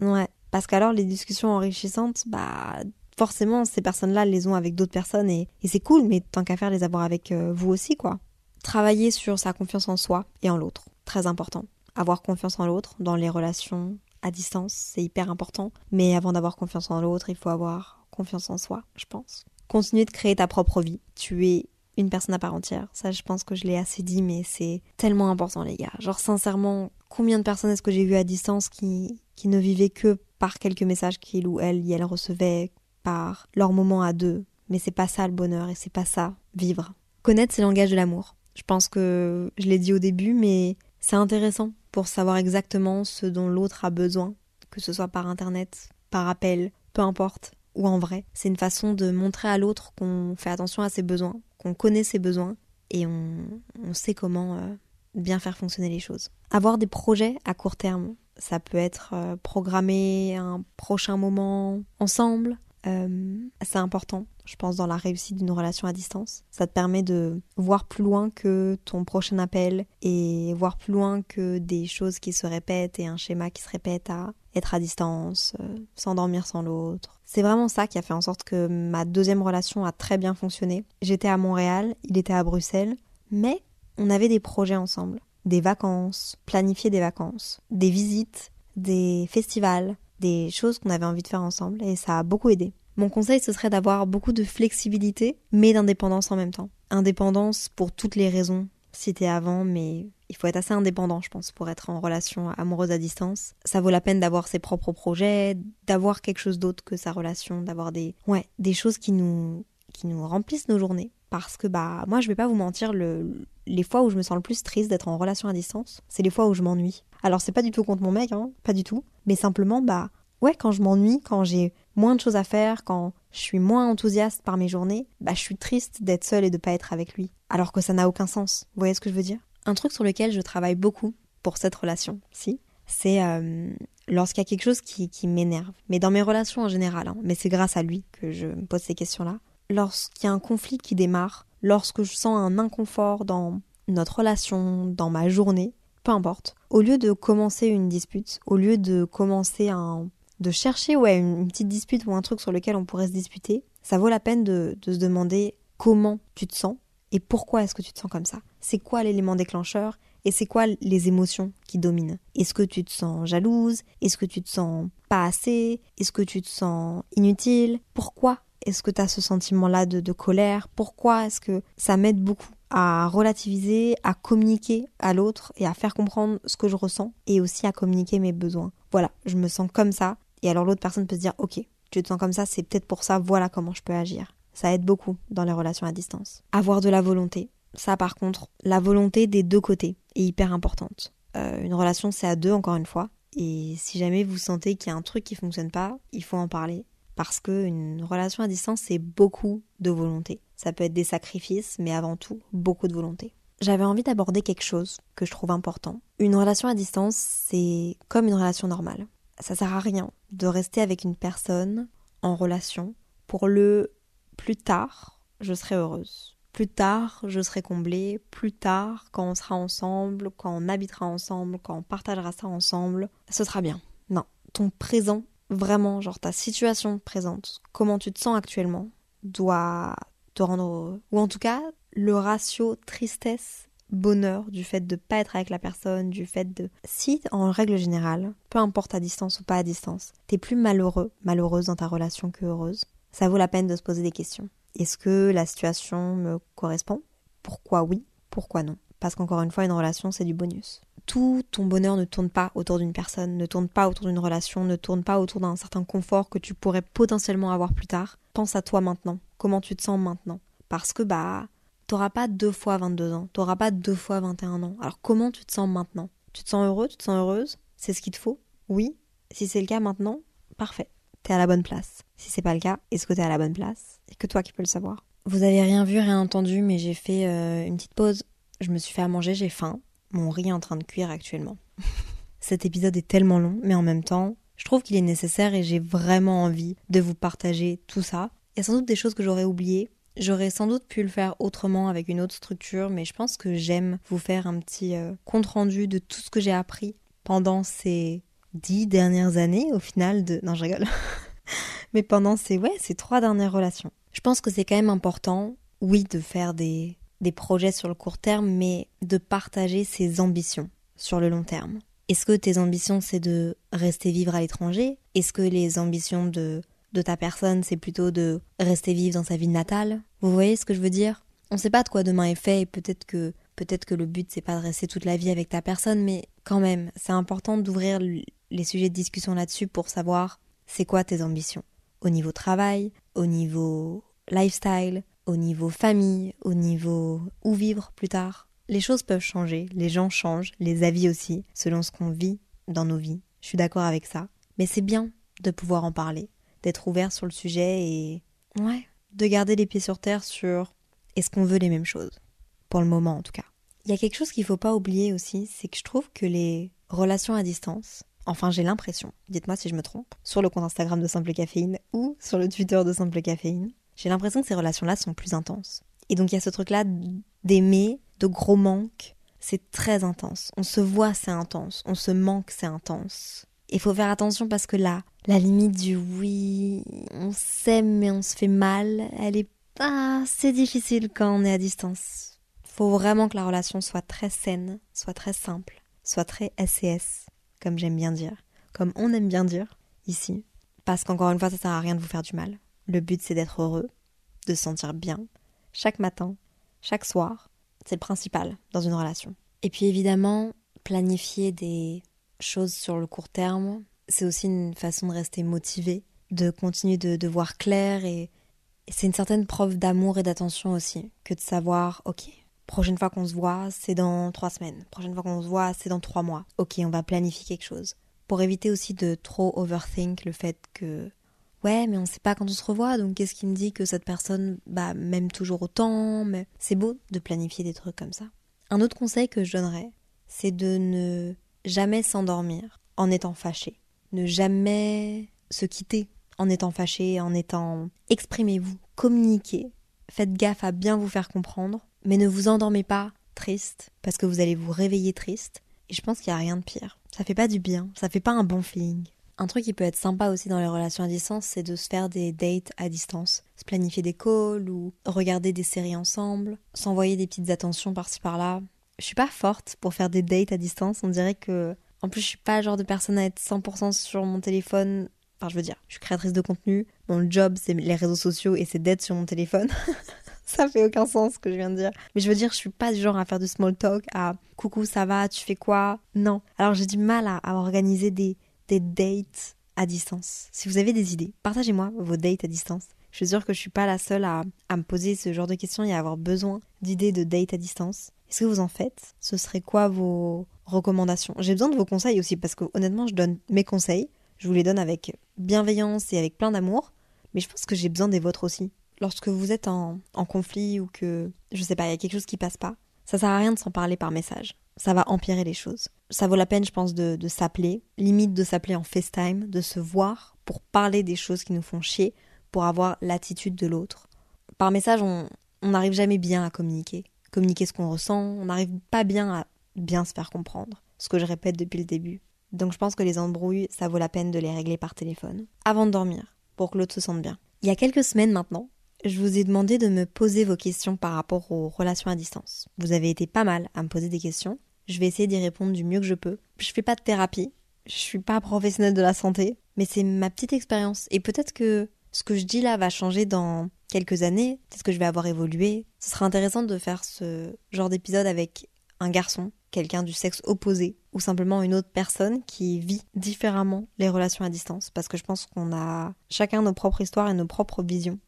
ouais. Parce qu'alors, les discussions enrichissantes, bah. Forcément, ces personnes-là les ont avec d'autres personnes et, c'est cool, mais tant qu'à faire les avoir avec euh, vous aussi, quoi. Travailler sur sa confiance en soi et en l'autre, très important. Avoir confiance en l'autre dans les relations à distance, c'est hyper important. Mais avant d'avoir confiance en l'autre, il faut avoir confiance en soi, je pense. Continuer de créer ta propre vie. Tu es une personne à part entière. Ça, je pense que je l'ai assez dit, mais c'est tellement important, les gars. Genre, sincèrement, combien de personnes est-ce que j'ai vu à distance qui, qui ne vivaient que par quelques messages qu'ils ou elles, elles recevaient par leur moment à deux. Mais c'est pas ça le bonheur et c'est pas ça, vivre. Connaître ses langages de l'amour. Je pense que je l'ai dit au début, mais c'est intéressant pour savoir exactement ce dont l'autre a besoin, que ce soit par internet, par appel, peu importe ou en vrai. C'est une façon de montrer à l'autre qu'on fait attention à ses besoins, qu'on connaît ses besoins et on, sait comment euh, bien faire fonctionner les choses. Avoir des projets à court terme, ça peut être euh, programmer un prochain moment ensemble, euh, c'est important, je pense, dans la réussite d'une relation à distance. Ça te permet de voir plus loin que ton prochain appel et voir plus loin que des choses qui se répètent et un schéma qui se répète à être à distance, euh, s'endormir sans l'autre. C'est vraiment ça qui a fait en sorte que ma deuxième relation a très bien fonctionné. J'étais à Montréal, il était à Bruxelles, mais on avait des projets ensemble. Des vacances, planifier des vacances, des visites, des festivals, des choses qu'on avait envie de faire ensemble et ça a beaucoup aidé. Mon conseil, ce serait d'avoir beaucoup de flexibilité, mais d'indépendance en même temps. Indépendance pour toutes les raisons citées avant, mais il faut être assez indépendant, je pense, pour être en relation amoureuse à distance. Ça vaut la peine d'avoir ses propres projets, d'avoir quelque chose d'autre que sa relation, d'avoir des, ouais, des choses qui nous, qui nous remplissent nos journées. Parce que, bah, moi, je vais pas vous mentir, le, les fois où je me sens le plus triste d'être en relation à distance, c'est les fois où je m'ennuie. Alors, c'est pas du tout contre mon mec, hein, pas du tout. Mais simplement, bah, ouais, quand je m'ennuie, quand j'ai moins de choses à faire, quand je suis moins enthousiaste par mes journées, bah je suis triste d'être seule et de pas être avec lui. Alors que ça n'a aucun sens. Vous voyez ce que je veux dire? Un truc sur lequel je travaille beaucoup pour cette relation, si, c'est euh, lorsqu'il y a quelque chose qui, qui m'énerve. Mais dans mes relations en général, hein, mais c'est grâce à lui que je me pose ces questions-là. Lorsqu'il y a un conflit qui démarre, lorsque je sens un inconfort dans notre relation, dans ma journée, peu importe. Au lieu de commencer une dispute, au lieu de commencer un de chercher ouais, une, petite dispute ou un truc sur lequel on pourrait se disputer, ça vaut la peine de, se demander comment tu te sens et pourquoi est-ce que tu te sens comme ça. C'est quoi l'élément déclencheur et c'est quoi les émotions qui dominent? Est-ce que tu te sens jalouse? Est-ce que tu te sens pas assez? Est-ce que tu te sens inutile? Pourquoi est-ce que tu as ce sentiment-là de, de colère? Pourquoi est-ce que ça m'aide beaucoup? À relativiser, à communiquer à l'autre et à faire comprendre ce que je ressens et aussi à communiquer mes besoins. Voilà, je me sens comme ça, et alors l'autre personne peut se dire, ok, tu te sens comme ça, c'est peut-être pour ça, voilà comment je peux agir. Ça aide beaucoup dans les relations à distance. Avoir de la volonté. Ça par contre, la volonté des deux côtés est hyper importante. Euh, une relation c'est à deux encore une fois. Et si jamais vous sentez qu'il y a un truc qui fonctionne pas, il faut en parler. Parce qu'une relation à distance c'est beaucoup de volonté. Ça peut être des sacrifices, mais avant tout, beaucoup de volonté. J'avais envie d'aborder quelque chose que je trouve important. Une relation à distance, c'est comme une relation normale ça sert à rien de rester avec une personne en relation pour le plus tard, je serai heureuse. Plus tard, je serai comblée. Plus tard, quand on sera ensemble, quand on habitera ensemble, quand on partagera ça ensemble, ce sera bien. Non, ton présent, vraiment, genre ta situation présente, comment tu te sens actuellement, doit te rendre heureux. Ou en tout cas, le ratio tristesse bonheur du fait de pas être avec la personne, du fait de... Si, en règle générale, peu importe à distance ou pas à distance, t'es plus malheureux, malheureuse dans ta relation que heureuse, ça vaut la peine de se poser des questions. Est-ce que la situation me correspond? Pourquoi oui? Pourquoi non? Parce qu'encore une fois, une relation, c'est du bonus. Tout ton bonheur ne tourne pas autour d'une personne, ne tourne pas autour d'une relation, ne tourne pas autour d'un certain confort que tu pourrais potentiellement avoir plus tard. Pense à toi maintenant. Comment tu te sens maintenant? Parce que, bah, t'auras pas deux fois 22 ans, t'auras pas deux fois 21 ans. Alors comment tu te sens maintenant? Tu te sens heureux, tu te sens heureuse? C'est ce qu'il te faut? Oui Si c'est le cas maintenant, parfait. T'es à la bonne place. Si c'est pas le cas, est-ce que t'es à la bonne place? Et que toi qui peux le savoir. Vous avez rien vu, rien entendu, mais j'ai fait euh, une petite pause. Je me suis fait à manger, j'ai faim. Mon riz en train de cuire actuellement. Cet épisode est tellement long, mais en même temps, je trouve qu'il est nécessaire et j'ai vraiment envie de vous partager tout ça. Il y a sans doute des choses que j'aurais oubliées, J'aurais sans doute pu le faire autrement avec une autre structure, mais je pense que j'aime vous faire un petit euh, compte-rendu de tout ce que j'ai appris pendant ces dix dernières années au final de... Non, je rigole. mais pendant ces, ouais, ces trois dernières relations. Je pense que c'est quand même important, oui, de faire des, des projets sur le court terme, mais de partager ses ambitions sur le long terme. Est-ce que tes ambitions, c'est de rester vivre à l'étranger? Est-ce que les ambitions de de ta personne, c'est plutôt de rester vivre dans sa ville natale? Vous voyez ce que je veux dire? On sait pas de quoi demain est fait et peut-être que peut-être que le but c'est pas de rester toute la vie avec ta personne, mais quand même, c'est important d'ouvrir les sujets de discussion là-dessus pour savoir c'est quoi tes ambitions au niveau travail, au niveau lifestyle, au niveau famille, au niveau où vivre plus tard. Les choses peuvent changer, les gens changent, les avis aussi, selon ce qu'on vit dans nos vies. Je suis d'accord avec ça. Mais c'est bien de pouvoir en parler d'être ouvert sur le sujet et ouais, de garder les pieds sur terre sur est-ce qu'on veut les mêmes choses pour le moment en tout cas. Il y a quelque chose qu'il faut pas oublier aussi, c'est que je trouve que les relations à distance, enfin j'ai l'impression, dites-moi si je me trompe, sur le compte Instagram de Simple Caféine ou sur le Twitter de Simple Caféine, j'ai l'impression que ces relations-là sont plus intenses. Et donc il y a ce truc-là d'aimer, de gros manque, c'est très intense. On se voit, c'est intense. On se manque, c'est intense. Il faut faire attention parce que là, la limite du oui, on s'aime mais on se fait mal, elle est pas c'est difficile quand on est à distance faut vraiment que la relation soit très saine, soit très simple, soit très SCS, comme j'aime bien dire, comme on aime bien dire ici. Parce qu'encore une fois, ça sert à rien de vous faire du mal. Le but, c'est d'être heureux, de se sentir bien, chaque matin, chaque soir. C'est le principal dans une relation. Et puis évidemment, planifier des choses sur le court terme, c'est aussi une façon de rester motivé, de continuer de, voir clair et, et c'est une certaine preuve d'amour et d'attention aussi, que de savoir, ok, Prochaine fois qu'on se voit, c'est dans trois semaines. Prochaine fois qu'on se voit, c'est dans trois mois. Ok, on va planifier quelque chose. Pour éviter aussi de trop overthink le fait que ouais, mais on sait pas quand on se revoit, donc qu'est-ce qui me dit que cette personne bah, m'aime toujours autant mais... C'est beau de planifier des trucs comme ça. Un autre conseil que je donnerais, c'est de ne jamais s'endormir en étant fâché. Ne jamais se quitter en étant fâché, en étant... Exprimez-vous, communiquez, faites gaffe à bien vous faire comprendre mais ne vous endormez pas triste, parce que vous allez vous réveiller triste. Et je pense qu'il n'y a rien de pire. Ça fait pas du bien, ça fait pas un bon feeling. Un truc qui peut être sympa aussi dans les relations à distance, c'est de se faire des dates à distance. Se planifier des calls ou regarder des séries ensemble, s'envoyer des petites attentions par-ci par-là. Je suis pas forte pour faire des dates à distance, on dirait que. En plus, je suis pas le genre de personne à être 100% sur mon téléphone. Enfin, je veux dire, je suis créatrice de contenu. Mon job, c'est les réseaux sociaux et c'est d'être sur mon téléphone. ça fait aucun sens ce que je viens de dire. Mais je veux dire, je suis pas du genre à faire du small talk, à coucou, ça va, tu fais quoi? Non. Alors j'ai du mal à, organiser des, des dates à distance. Si vous avez des idées, partagez-moi vos dates à distance. Je suis sûre que je suis pas la seule à, à me poser ce genre de questions et à avoir besoin d'idées de dates à distance. Est-ce que vous en faites? Ce serait quoi vos recommandations? J'ai besoin de vos conseils aussi parce que honnêtement, je donne mes conseils. Je vous les donne avec bienveillance et avec plein d'amour. Mais je pense que j'ai besoin des vôtres aussi lorsque vous êtes en, conflit ou que, je sais pas, il y a quelque chose qui passe pas, ça sert à rien de s'en parler par message. Ça va empirer les choses. Ça vaut la peine, je pense, de, s'appeler, limite de s'appeler en FaceTime, de se voir pour parler des choses qui nous font chier, pour avoir l'attitude de l'autre. Par message, on n'arrive jamais bien à communiquer. Communiquer ce qu'on ressent, on n'arrive pas bien à bien se faire comprendre. Ce que je répète depuis le début. Donc je pense que les embrouilles, ça vaut la peine de les régler par téléphone. Avant de dormir, pour que l'autre se sente bien. Il y a quelques semaines maintenant, je vous ai demandé de me poser vos questions par rapport aux relations à distance. Vous avez été pas mal à me poser des questions. Je vais essayer d'y répondre du mieux que je peux. Je fais pas de thérapie. Je suis pas professionnelle de la santé, mais c'est ma petite expérience. Et peut-être que ce que je dis là va changer dans quelques années. Peut-être que je vais avoir évolué. Ce sera intéressant de faire ce genre d'épisode avec un garçon, quelqu'un du sexe opposé, ou simplement une autre personne qui vit différemment les relations à distance. Parce que je pense qu'on a chacun nos propres histoires et nos propres visions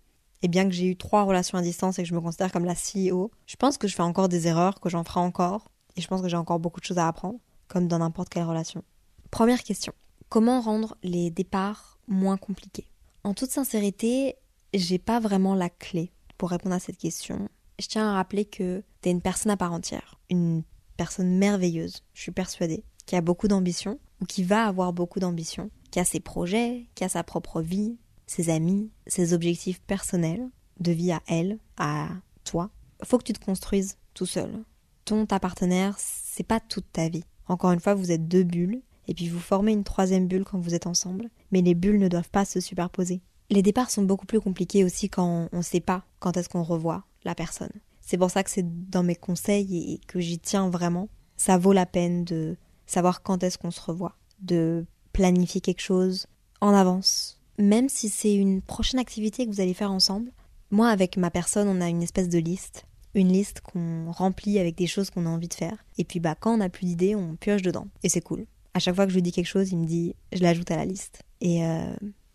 et bien que j'ai eu trois relations à distance et que je me considère comme la CEO, je pense que je fais encore des erreurs, que j'en ferai encore, et je pense que j'ai encore beaucoup de choses à apprendre, comme dans n'importe quelle relation. Première question. Comment rendre les départs moins compliqués? En toute sincérité, j'ai pas vraiment la clé pour répondre à cette question. Je tiens à rappeler que t'es une personne à part entière, une personne merveilleuse, je suis persuadée, qui a beaucoup d'ambition, ou qui va avoir beaucoup d'ambition, qui a ses projets, qui a sa propre vie, ses amis, ses objectifs personnels, de vie à elle, à toi. Faut que tu te construises tout seul. Ton, ta partenaire, c'est pas toute ta vie. Encore une fois, vous êtes deux bulles, et puis vous formez une troisième bulle quand vous êtes ensemble, mais les bulles ne doivent pas se superposer. Les départs sont beaucoup plus compliqués aussi quand on ne sait pas quand est-ce qu'on revoit la personne. C'est pour ça que c'est dans mes conseils et que j'y tiens vraiment. Ça vaut la peine de savoir quand est-ce qu'on se revoit, de planifier quelque chose en avance, même si c'est une prochaine activité que vous allez faire ensemble, moi avec ma personne, on a une espèce de liste, une liste qu'on remplit avec des choses qu'on a envie de faire. Et puis bah quand on n'a plus d'idées, on pioche dedans. Et c'est cool. À chaque fois que je lui dis quelque chose, il me dit je l'ajoute à la liste. Et euh,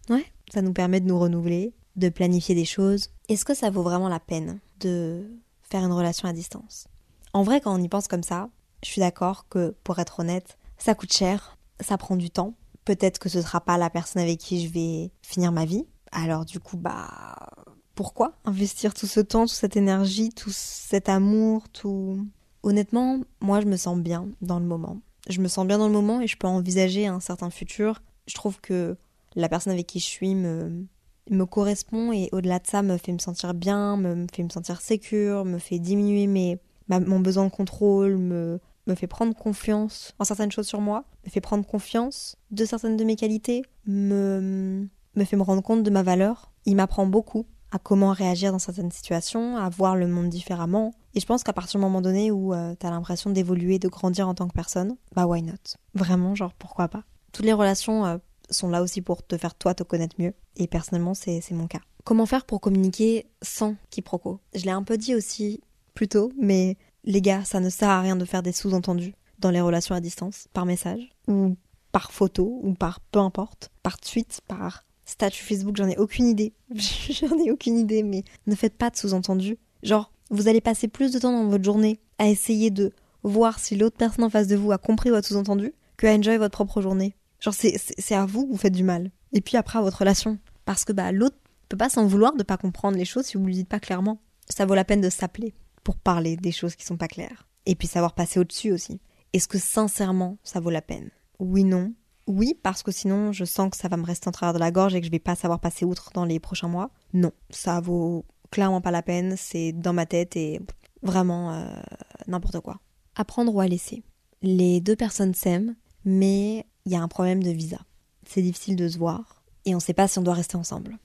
ouais, ça nous permet de nous renouveler, de planifier des choses. Est-ce que ça vaut vraiment la peine de faire une relation à distance? En vrai, quand on y pense comme ça, je suis d'accord que pour être honnête, ça coûte cher, ça prend du temps, peut-être que ce sera pas la personne avec qui je vais finir ma vie. Alors du coup, bah pourquoi investir tout ce temps, toute cette énergie, tout cet amour, tout? Honnêtement, moi je me sens bien dans le moment. Je me sens bien dans le moment et je peux envisager un certain futur. Je trouve que la personne avec qui je suis me, me correspond et au-delà de ça me fait me sentir bien, me, fait me sentir sécure, me fait diminuer mes, mon besoin de contrôle, me, me fait prendre confiance en certaines choses sur moi, me fait prendre confiance de certaines de mes qualités, me, me fait me rendre compte de ma valeur. Il m'apprend beaucoup à comment réagir dans certaines situations, à voir le monde différemment. Et je pense qu'à partir du moment donné où euh, t'as l'impression d'évoluer, de grandir en tant que personne, bah why not? Vraiment, genre pourquoi pas? Toutes les relations euh, sont là aussi pour te faire toi te connaître mieux. Et personnellement, c'est mon cas. Comment faire pour communiquer sans quiproquo? Je l'ai un peu dit aussi plus tôt, mais les gars, ça ne sert à rien de faire des sous-entendus dans les relations à distance, par message, ou par photo, ou par peu importe, par tweet, par statut Facebook, j'en ai aucune idée. j'en ai aucune idée, mais ne faites pas de sous-entendus. Genre, vous allez passer plus de temps dans votre journée à essayer de voir si l'autre personne en face de vous a compris votre sous-entendu que à enjoy votre propre journée. Genre, c'est à vous que vous faites du mal. Et puis après, à votre relation. Parce que bah, l'autre peut pas s'en vouloir de pas comprendre les choses si vous lui dites pas clairement. Ça vaut la peine de s'appeler pour parler des choses qui sont pas claires. Et puis savoir passer au-dessus aussi. Est-ce que sincèrement, ça vaut la peine? Oui, non. Oui, parce que sinon, je sens que ça va me rester en travers de la gorge et que je vais pas savoir passer outre dans les prochains mois. Non, ça vaut clairement pas la peine. C'est dans ma tête et vraiment euh, n'importe quoi. Apprendre ou à laisser. Les deux personnes s'aiment, mais il y a un problème de visa. C'est difficile de se voir et on sait pas si on doit rester ensemble.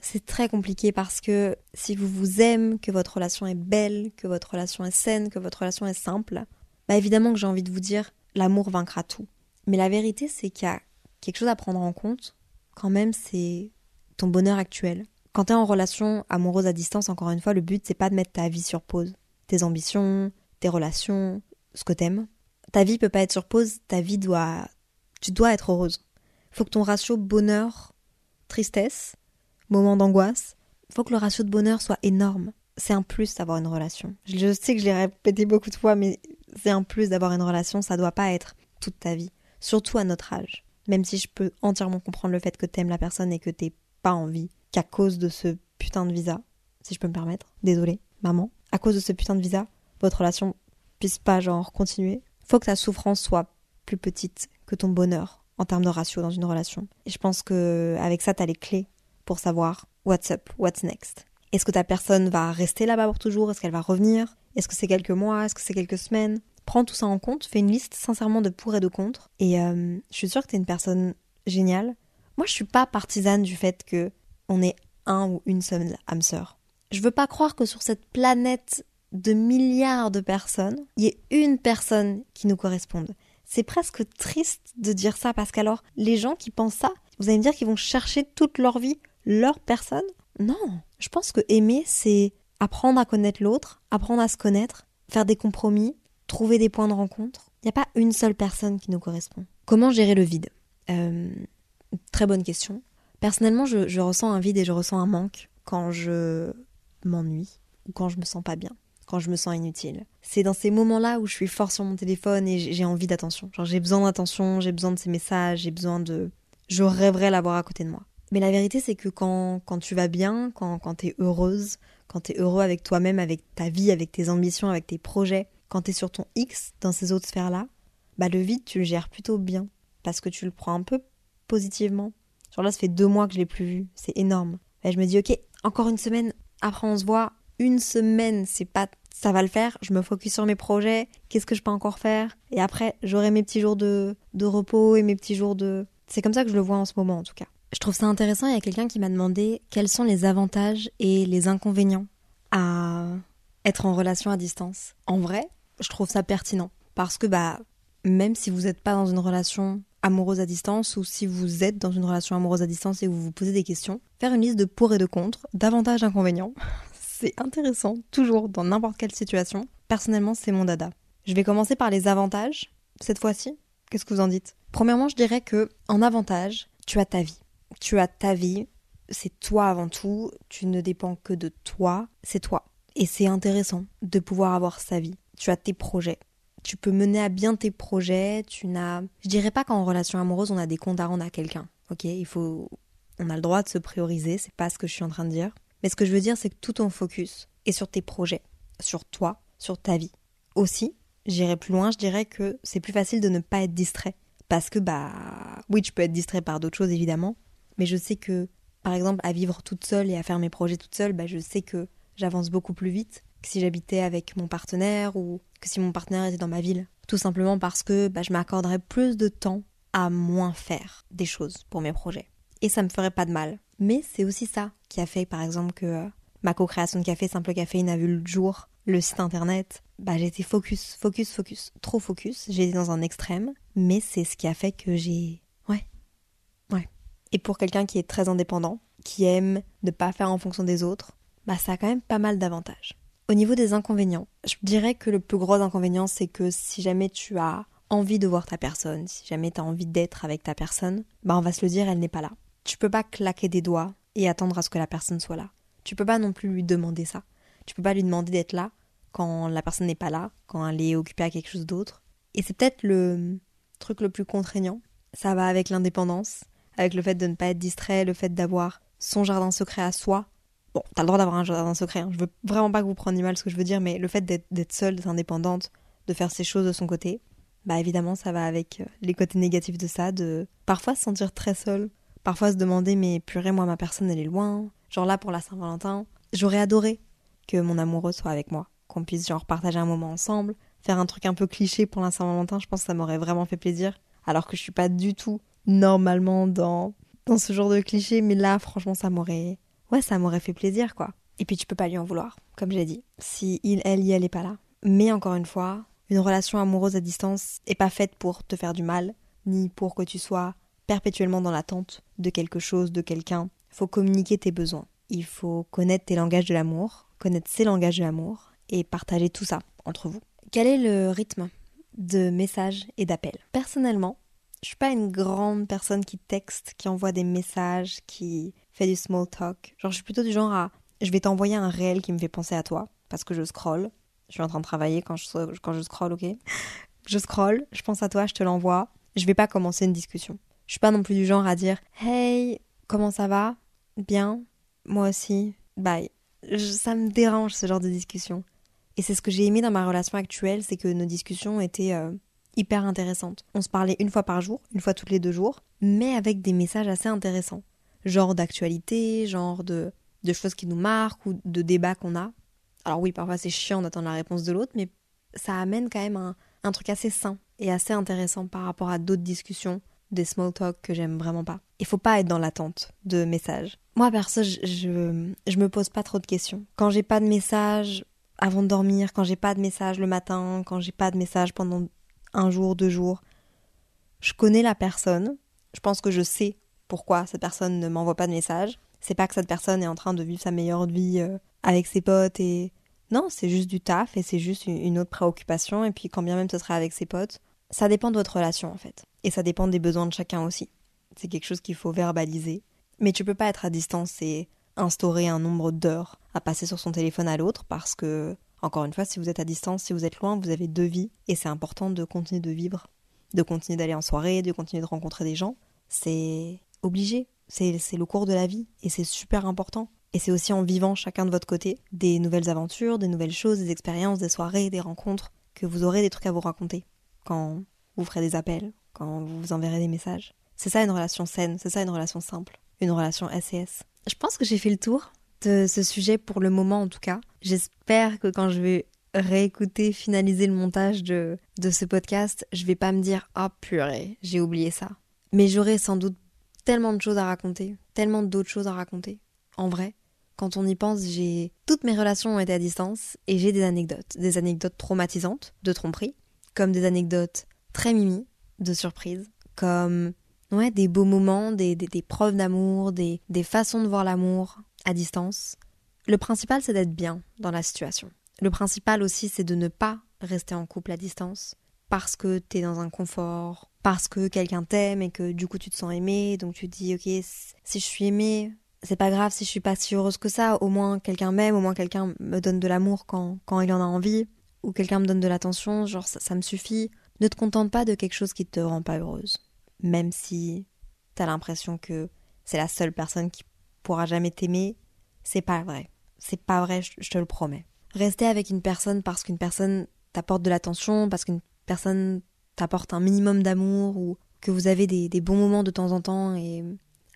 C'est très compliqué parce que si vous vous aimez, que votre relation est belle, que votre relation est saine, que votre relation est simple, bah évidemment que j'ai envie de vous dire l'amour vaincra tout. Mais la vérité c'est qu'il y a quelque chose à prendre en compte quand même c'est ton bonheur actuel. Quand tu es en relation amoureuse à distance, encore une fois, le but c'est pas de mettre ta vie sur pause. Tes ambitions, tes relations, ce que t'aimes, ta vie peut pas être sur pause, ta vie doit. Tu dois être heureuse. Faut que ton ratio bonheur-tristesse, moment d'angoisse, faut que le ratio de bonheur soit énorme. C'est un plus d'avoir une relation. Je sais que je l'ai répété beaucoup de fois, mais c'est un plus d'avoir une relation, ça doit pas être toute ta vie. Surtout à notre âge. Même si je peux entièrement comprendre le fait que t'aimes la personne et que t'aies pas envie qu'à cause de ce putain de visa, si je peux me permettre, désolé, maman, à cause de ce putain de visa, votre relation puisse pas genre continuer faut que ta souffrance soit plus petite que ton bonheur en termes de ratio dans une relation. Et je pense que avec ça, tu as les clés pour savoir what's up, what's next. Est-ce que ta personne va rester là-bas pour toujours? Est-ce qu'elle va revenir? Est-ce que c'est quelques mois? Est-ce que c'est quelques semaines? Prends tout ça en compte, fais une liste sincèrement de pour et de contre. Et euh, je suis sûre que tu es une personne géniale. Moi, je suis pas partisane du fait que on est un ou une seule âme sœur. Je veux pas croire que sur cette planète de milliards de personnes, il y ait une personne qui nous corresponde. C'est presque triste de dire ça parce qu'alors, les gens qui pensent ça, vous allez me dire qu'ils vont chercher toute leur vie leur personne? Non. Je pense que aimer, c'est apprendre à connaître l'autre, apprendre à se connaître, faire des compromis, trouver des points de rencontre. Il n'y a pas une seule personne qui nous correspond. Comment gérer le vide? Euh, Très bonne question. Personnellement, je, je ressens un vide et je ressens un manque quand je m'ennuie ou quand je me sens pas bien quand je me sens inutile. C'est dans ces moments-là où je suis fort sur mon téléphone et j'ai envie d'attention. Genre j'ai besoin d'attention, j'ai besoin de ces messages, j'ai besoin de... Je rêverais l'avoir à côté de moi. Mais la vérité c'est que quand, quand tu vas bien, quand, quand t'es heureuse, quand t'es heureux avec toi-même, avec ta vie, avec tes ambitions, avec tes projets, quand t'es sur ton X dans ces autres sphères-là, bah le vide tu le gères plutôt bien. Parce que tu le prends un peu positivement. Genre là ça fait deux mois que je l'ai plus vu, c'est énorme. Et je me dis ok, encore une semaine, après on se voit, une semaine, c'est pas ça va le faire, je me focus sur mes projets, qu'est-ce que je peux encore faire, et après j'aurai mes petits jours de, de repos et mes petits jours de... C'est comme ça que je le vois en ce moment en tout cas. Je trouve ça intéressant, il y a quelqu'un qui m'a demandé quels sont les avantages et les inconvénients à être en relation à distance. En vrai, je trouve ça pertinent, parce que bah, même si vous n'êtes pas dans une relation amoureuse à distance ou si vous êtes dans une relation amoureuse à distance et vous vous posez des questions, faire une liste de pour et de contre, d'avantages inconvénients, c'est intéressant, toujours dans n'importe quelle situation. Personnellement, c'est mon dada. Je vais commencer par les avantages, cette fois-ci. Qu'est-ce que vous en dites? Premièrement, je dirais que en avantage, tu as ta vie. Tu as ta vie, c'est toi avant tout, tu ne dépends que de toi, c'est toi. Et c'est intéressant de pouvoir avoir sa vie. Tu as tes projets, tu peux mener à bien tes projets, tu n'as... Je dirais pas qu'en relation amoureuse, on a des comptes à rendre à quelqu'un, ok? Il faut... On a le droit de se prioriser, c'est pas ce que je suis en train de dire. Mais ce que je veux dire, c'est que tout ton focus est sur tes projets, sur toi, sur ta vie. Aussi, j'irai plus loin, je dirais que c'est plus facile de ne pas être distrait. Parce que, bah, oui, tu peux être distrait par d'autres choses, évidemment. Mais je sais que, par exemple, à vivre toute seule et à faire mes projets toute seule, bah, je sais que j'avance beaucoup plus vite que si j'habitais avec mon partenaire ou que si mon partenaire était dans ma ville. Tout simplement parce que bah, je m'accorderais plus de temps à moins faire des choses pour mes projets. Et ça me ferait pas de mal. Mais c'est aussi ça qui a fait, par exemple, que euh, ma co-création de café Simple Caféine a vu le jour, le site internet. Bah, j'étais focus, focus, focus, trop focus. J'étais dans un extrême. Mais c'est ce qui a fait que j'ai. Et pour quelqu'un qui est très indépendant, qui aime ne pas faire en fonction des autres, bah, ça a quand même pas mal d'avantages. Au niveau des inconvénients, je dirais que le plus gros inconvénient, c'est que si jamais tu as envie de voir ta personne, si jamais tu as envie d'être avec ta personne, bah on va se le dire, elle n'est pas là. Tu peux pas claquer des doigts et attendre à ce que la personne soit là. Tu peux pas non plus lui demander ça. Tu peux pas lui demander d'être là quand la personne n'est pas là, quand elle est occupée à quelque chose d'autre. Et c'est peut-être le truc le plus contraignant. Ça va avec l'indépendance, avec le fait de ne pas être distrait, le fait d'avoir son jardin secret à soi, Bon, t'as le droit d'avoir un jardin secret, hein. je veux vraiment pas que vous preniez mal ce que je veux dire, mais le fait d'être seule, d'être indépendante, de faire ses choses de son côté, bah évidemment ça va avec euh, les côtés négatifs de ça, de parfois se sentir très seule, parfois se demander mais purée moi ma personne elle est loin, genre là pour la Saint-Valentin, j'aurais adoré que mon amoureux soit avec moi, qu'on puisse genre partager un moment ensemble, faire un truc un peu cliché pour la Saint-Valentin, je pense que ça m'aurait vraiment fait plaisir, alors que je suis pas du tout normalement dans dans ce genre de cliché, mais là franchement ça m'aurait ouais, ça m'aurait fait plaisir, quoi. Et puis tu peux pas lui en vouloir, comme j'ai dit, si il, elle, y elle est pas là. Mais encore une fois, une relation amoureuse à distance est pas faite pour te faire du mal, ni pour que tu sois perpétuellement dans l'attente de quelque chose, de quelqu'un. Faut communiquer tes besoins. Il faut connaître tes langages de l'amour, connaître ses langages de l'amour, et partager tout ça entre vous. Quel est le rythme de messages et d'appels? Personnellement, je suis pas une grande personne qui texte, qui envoie des messages, qui fait du small talk. Genre, je suis plutôt du genre à je vais t'envoyer un réel qui me fait penser à toi parce que je scroll. Je suis en train de travailler quand je, quand je scroll, ok? Je scroll, je pense à toi, je te l'envoie. Je vais pas commencer une discussion. Je suis pas non plus du genre à dire Hey, comment ça va? Bien? Moi aussi? Bye. ça me dérange ce genre de discussion. Et c'est ce que j'ai aimé dans ma relation actuelle, c'est que nos discussions étaient euh, hyper intéressantes. On se parlait une fois par jour, une fois toutes les deux jours, mais avec des messages assez intéressants genre d'actualité, genre de, de choses qui nous marquent ou de débats qu'on a. Alors oui, parfois c'est chiant d'attendre la réponse de l'autre, mais ça amène quand même un, un truc assez sain et assez intéressant par rapport à d'autres discussions, des small talk que j'aime vraiment pas. Il faut pas être dans l'attente de messages. Moi perso, je, je, je me pose pas trop de questions. Quand j'ai pas de message avant de dormir, quand j'ai pas de message le matin, quand j'ai pas de message pendant un jour, deux jours, je connais la personne. Je pense que je sais pourquoi cette personne ne m'envoie pas de message. C'est pas que cette personne est en train de vivre sa meilleure vie euh, avec ses potes et. Non, c'est juste du taf et c'est juste une autre préoccupation. Et puis quand bien même ce serait avec ses potes, ça dépend de votre relation en fait. Et ça dépend des besoins de chacun aussi. C'est quelque chose qu'il faut verbaliser. Mais tu peux pas être à distance et instaurer un nombre d'heures à passer sur son téléphone à l'autre parce que, encore une fois, si vous êtes à distance, si vous êtes loin, vous avez deux vies et c'est important de continuer de vivre, de continuer d'aller en soirée, de continuer de rencontrer des gens. C'est obligé. C'est le cours de la vie et c'est super important. Et c'est aussi en vivant chacun de votre côté des nouvelles aventures, des nouvelles choses, des expériences, des soirées, des rencontres, que vous aurez des trucs à vous raconter quand vous ferez des appels, quand vous vous enverrez des messages. C'est ça une relation saine, c'est ça une relation simple, une relation SES. Je pense que j'ai fait le tour de ce sujet pour le moment en tout cas. J'espère que quand je vais réécouter, finaliser le montage de, de ce podcast, je vais pas me dire Ah purée, j'ai oublié ça. Mais j'aurai sans doute tellement de choses à raconter, tellement d'autres choses à raconter. En vrai, quand on y pense, j'ai toutes mes relations ont été à distance et j'ai des anecdotes, des anecdotes traumatisantes de tromperie, comme des anecdotes très mimi de surprise, comme ouais des beaux moments, des, des, preuves d'amour, des, des façons de voir l'amour à distance. Le principal, c'est d'être bien dans la situation. Le principal aussi, c'est de ne pas rester en couple à distance parce que t'es dans un confort parce que quelqu'un t'aime et que du coup tu te sens aimé, donc tu te dis ok si je suis aimée, c'est pas grave si je suis pas si heureuse que ça, au moins quelqu'un m'aime, au moins quelqu'un me donne de l'amour quand, quand il en a envie, ou quelqu'un me donne de l'attention, genre ça, ça me suffit. Ne te contente pas de quelque chose qui te rend pas heureuse. Même si t'as l'impression que c'est la seule personne qui pourra jamais t'aimer, c'est pas vrai. C'est pas vrai, je te le promets. Rester avec une personne parce qu'une personne t'apporte de l'attention, parce qu'une personne t'apporte un minimum d'amour ou que vous avez des, des, bons moments de temps en temps et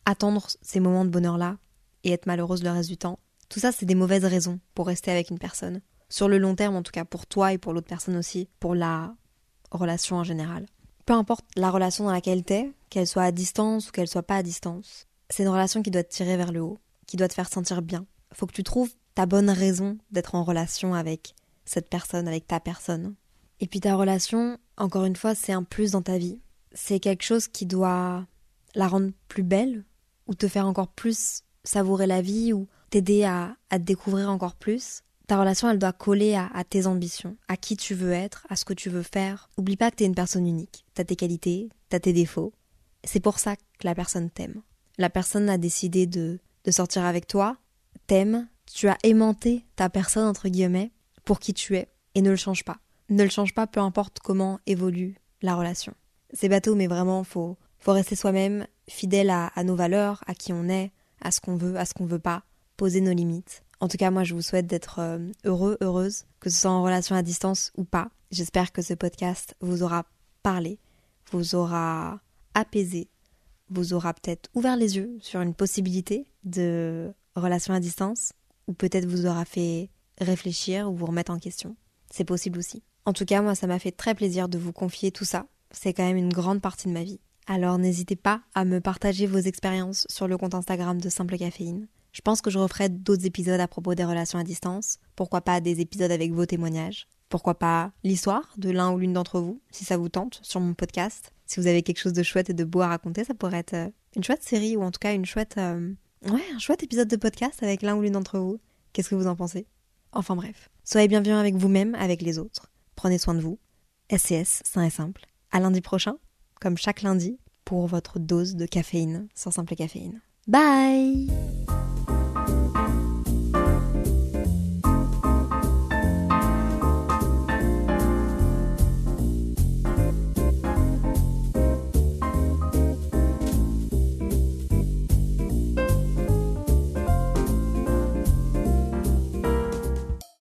attendre ces moments de bonheur-là et être malheureuse le reste du temps, tout ça c'est des mauvaises raisons pour rester avec une personne. Sur le long terme en tout cas, pour toi et pour l'autre personne aussi, pour la relation en général. Peu importe la relation dans laquelle t'es, qu'elle soit à distance ou qu'elle soit pas à distance, c'est une relation qui doit te tirer vers le haut, qui doit te faire sentir bien. Faut que tu trouves ta bonne raison d'être en relation avec cette personne, avec ta personne. Et puis ta relation, encore une fois, c'est un plus dans ta vie. C'est quelque chose qui doit la rendre plus belle, ou te faire encore plus savourer la vie, ou t'aider à, te découvrir encore plus. Ta relation, elle doit coller à, à, tes ambitions, à qui tu veux être, à ce que tu veux faire. Oublie pas que t'es une personne unique. T'as tes qualités, t'as tes défauts. C'est pour ça que la personne t'aime. La personne a décidé de, de sortir avec toi, t'aime, tu as aimanté ta personne, entre guillemets, pour qui tu es, et ne le change pas. Ne le change pas, peu importe comment évolue la relation. C'est bateau, mais vraiment, faut, faut rester soi-même, fidèle à, à, nos valeurs, à qui on est, à ce qu'on veut, à ce qu'on veut pas, poser nos limites. En tout cas, moi, je vous souhaite d'être euh, heureux, heureuse, que ce soit en relation à distance ou pas. J'espère que ce podcast vous aura parlé, vous aura apaisé, vous aura peut-être ouvert les yeux sur une possibilité de relation à distance, ou peut-être vous aura fait réfléchir ou vous remettre en question. C'est possible aussi. En tout cas, moi, ça m'a fait très plaisir de vous confier tout ça. C'est quand même une grande partie de ma vie. Alors n'hésitez pas à me partager vos expériences sur le compte Instagram de Simple Caféine. Je pense que je referai d'autres épisodes à propos des relations à distance. Pourquoi pas des épisodes avec vos témoignages Pourquoi pas l'histoire de l'un ou l'une d'entre vous, si ça vous tente, sur mon podcast Si vous avez quelque chose de chouette et de beau à raconter, ça pourrait être euh, une chouette série ou en tout cas une chouette... Euh, un chouette épisode de podcast avec l'un ou l'une d'entre vous. Qu'est-ce que vous en pensez? Enfin bref. Soyez bienveillants avec vous-même, avec les autres. Prenez soin de vous. SCS, sain et simple. À lundi prochain, comme chaque lundi, pour votre dose de caféine sans simple caféine. Bye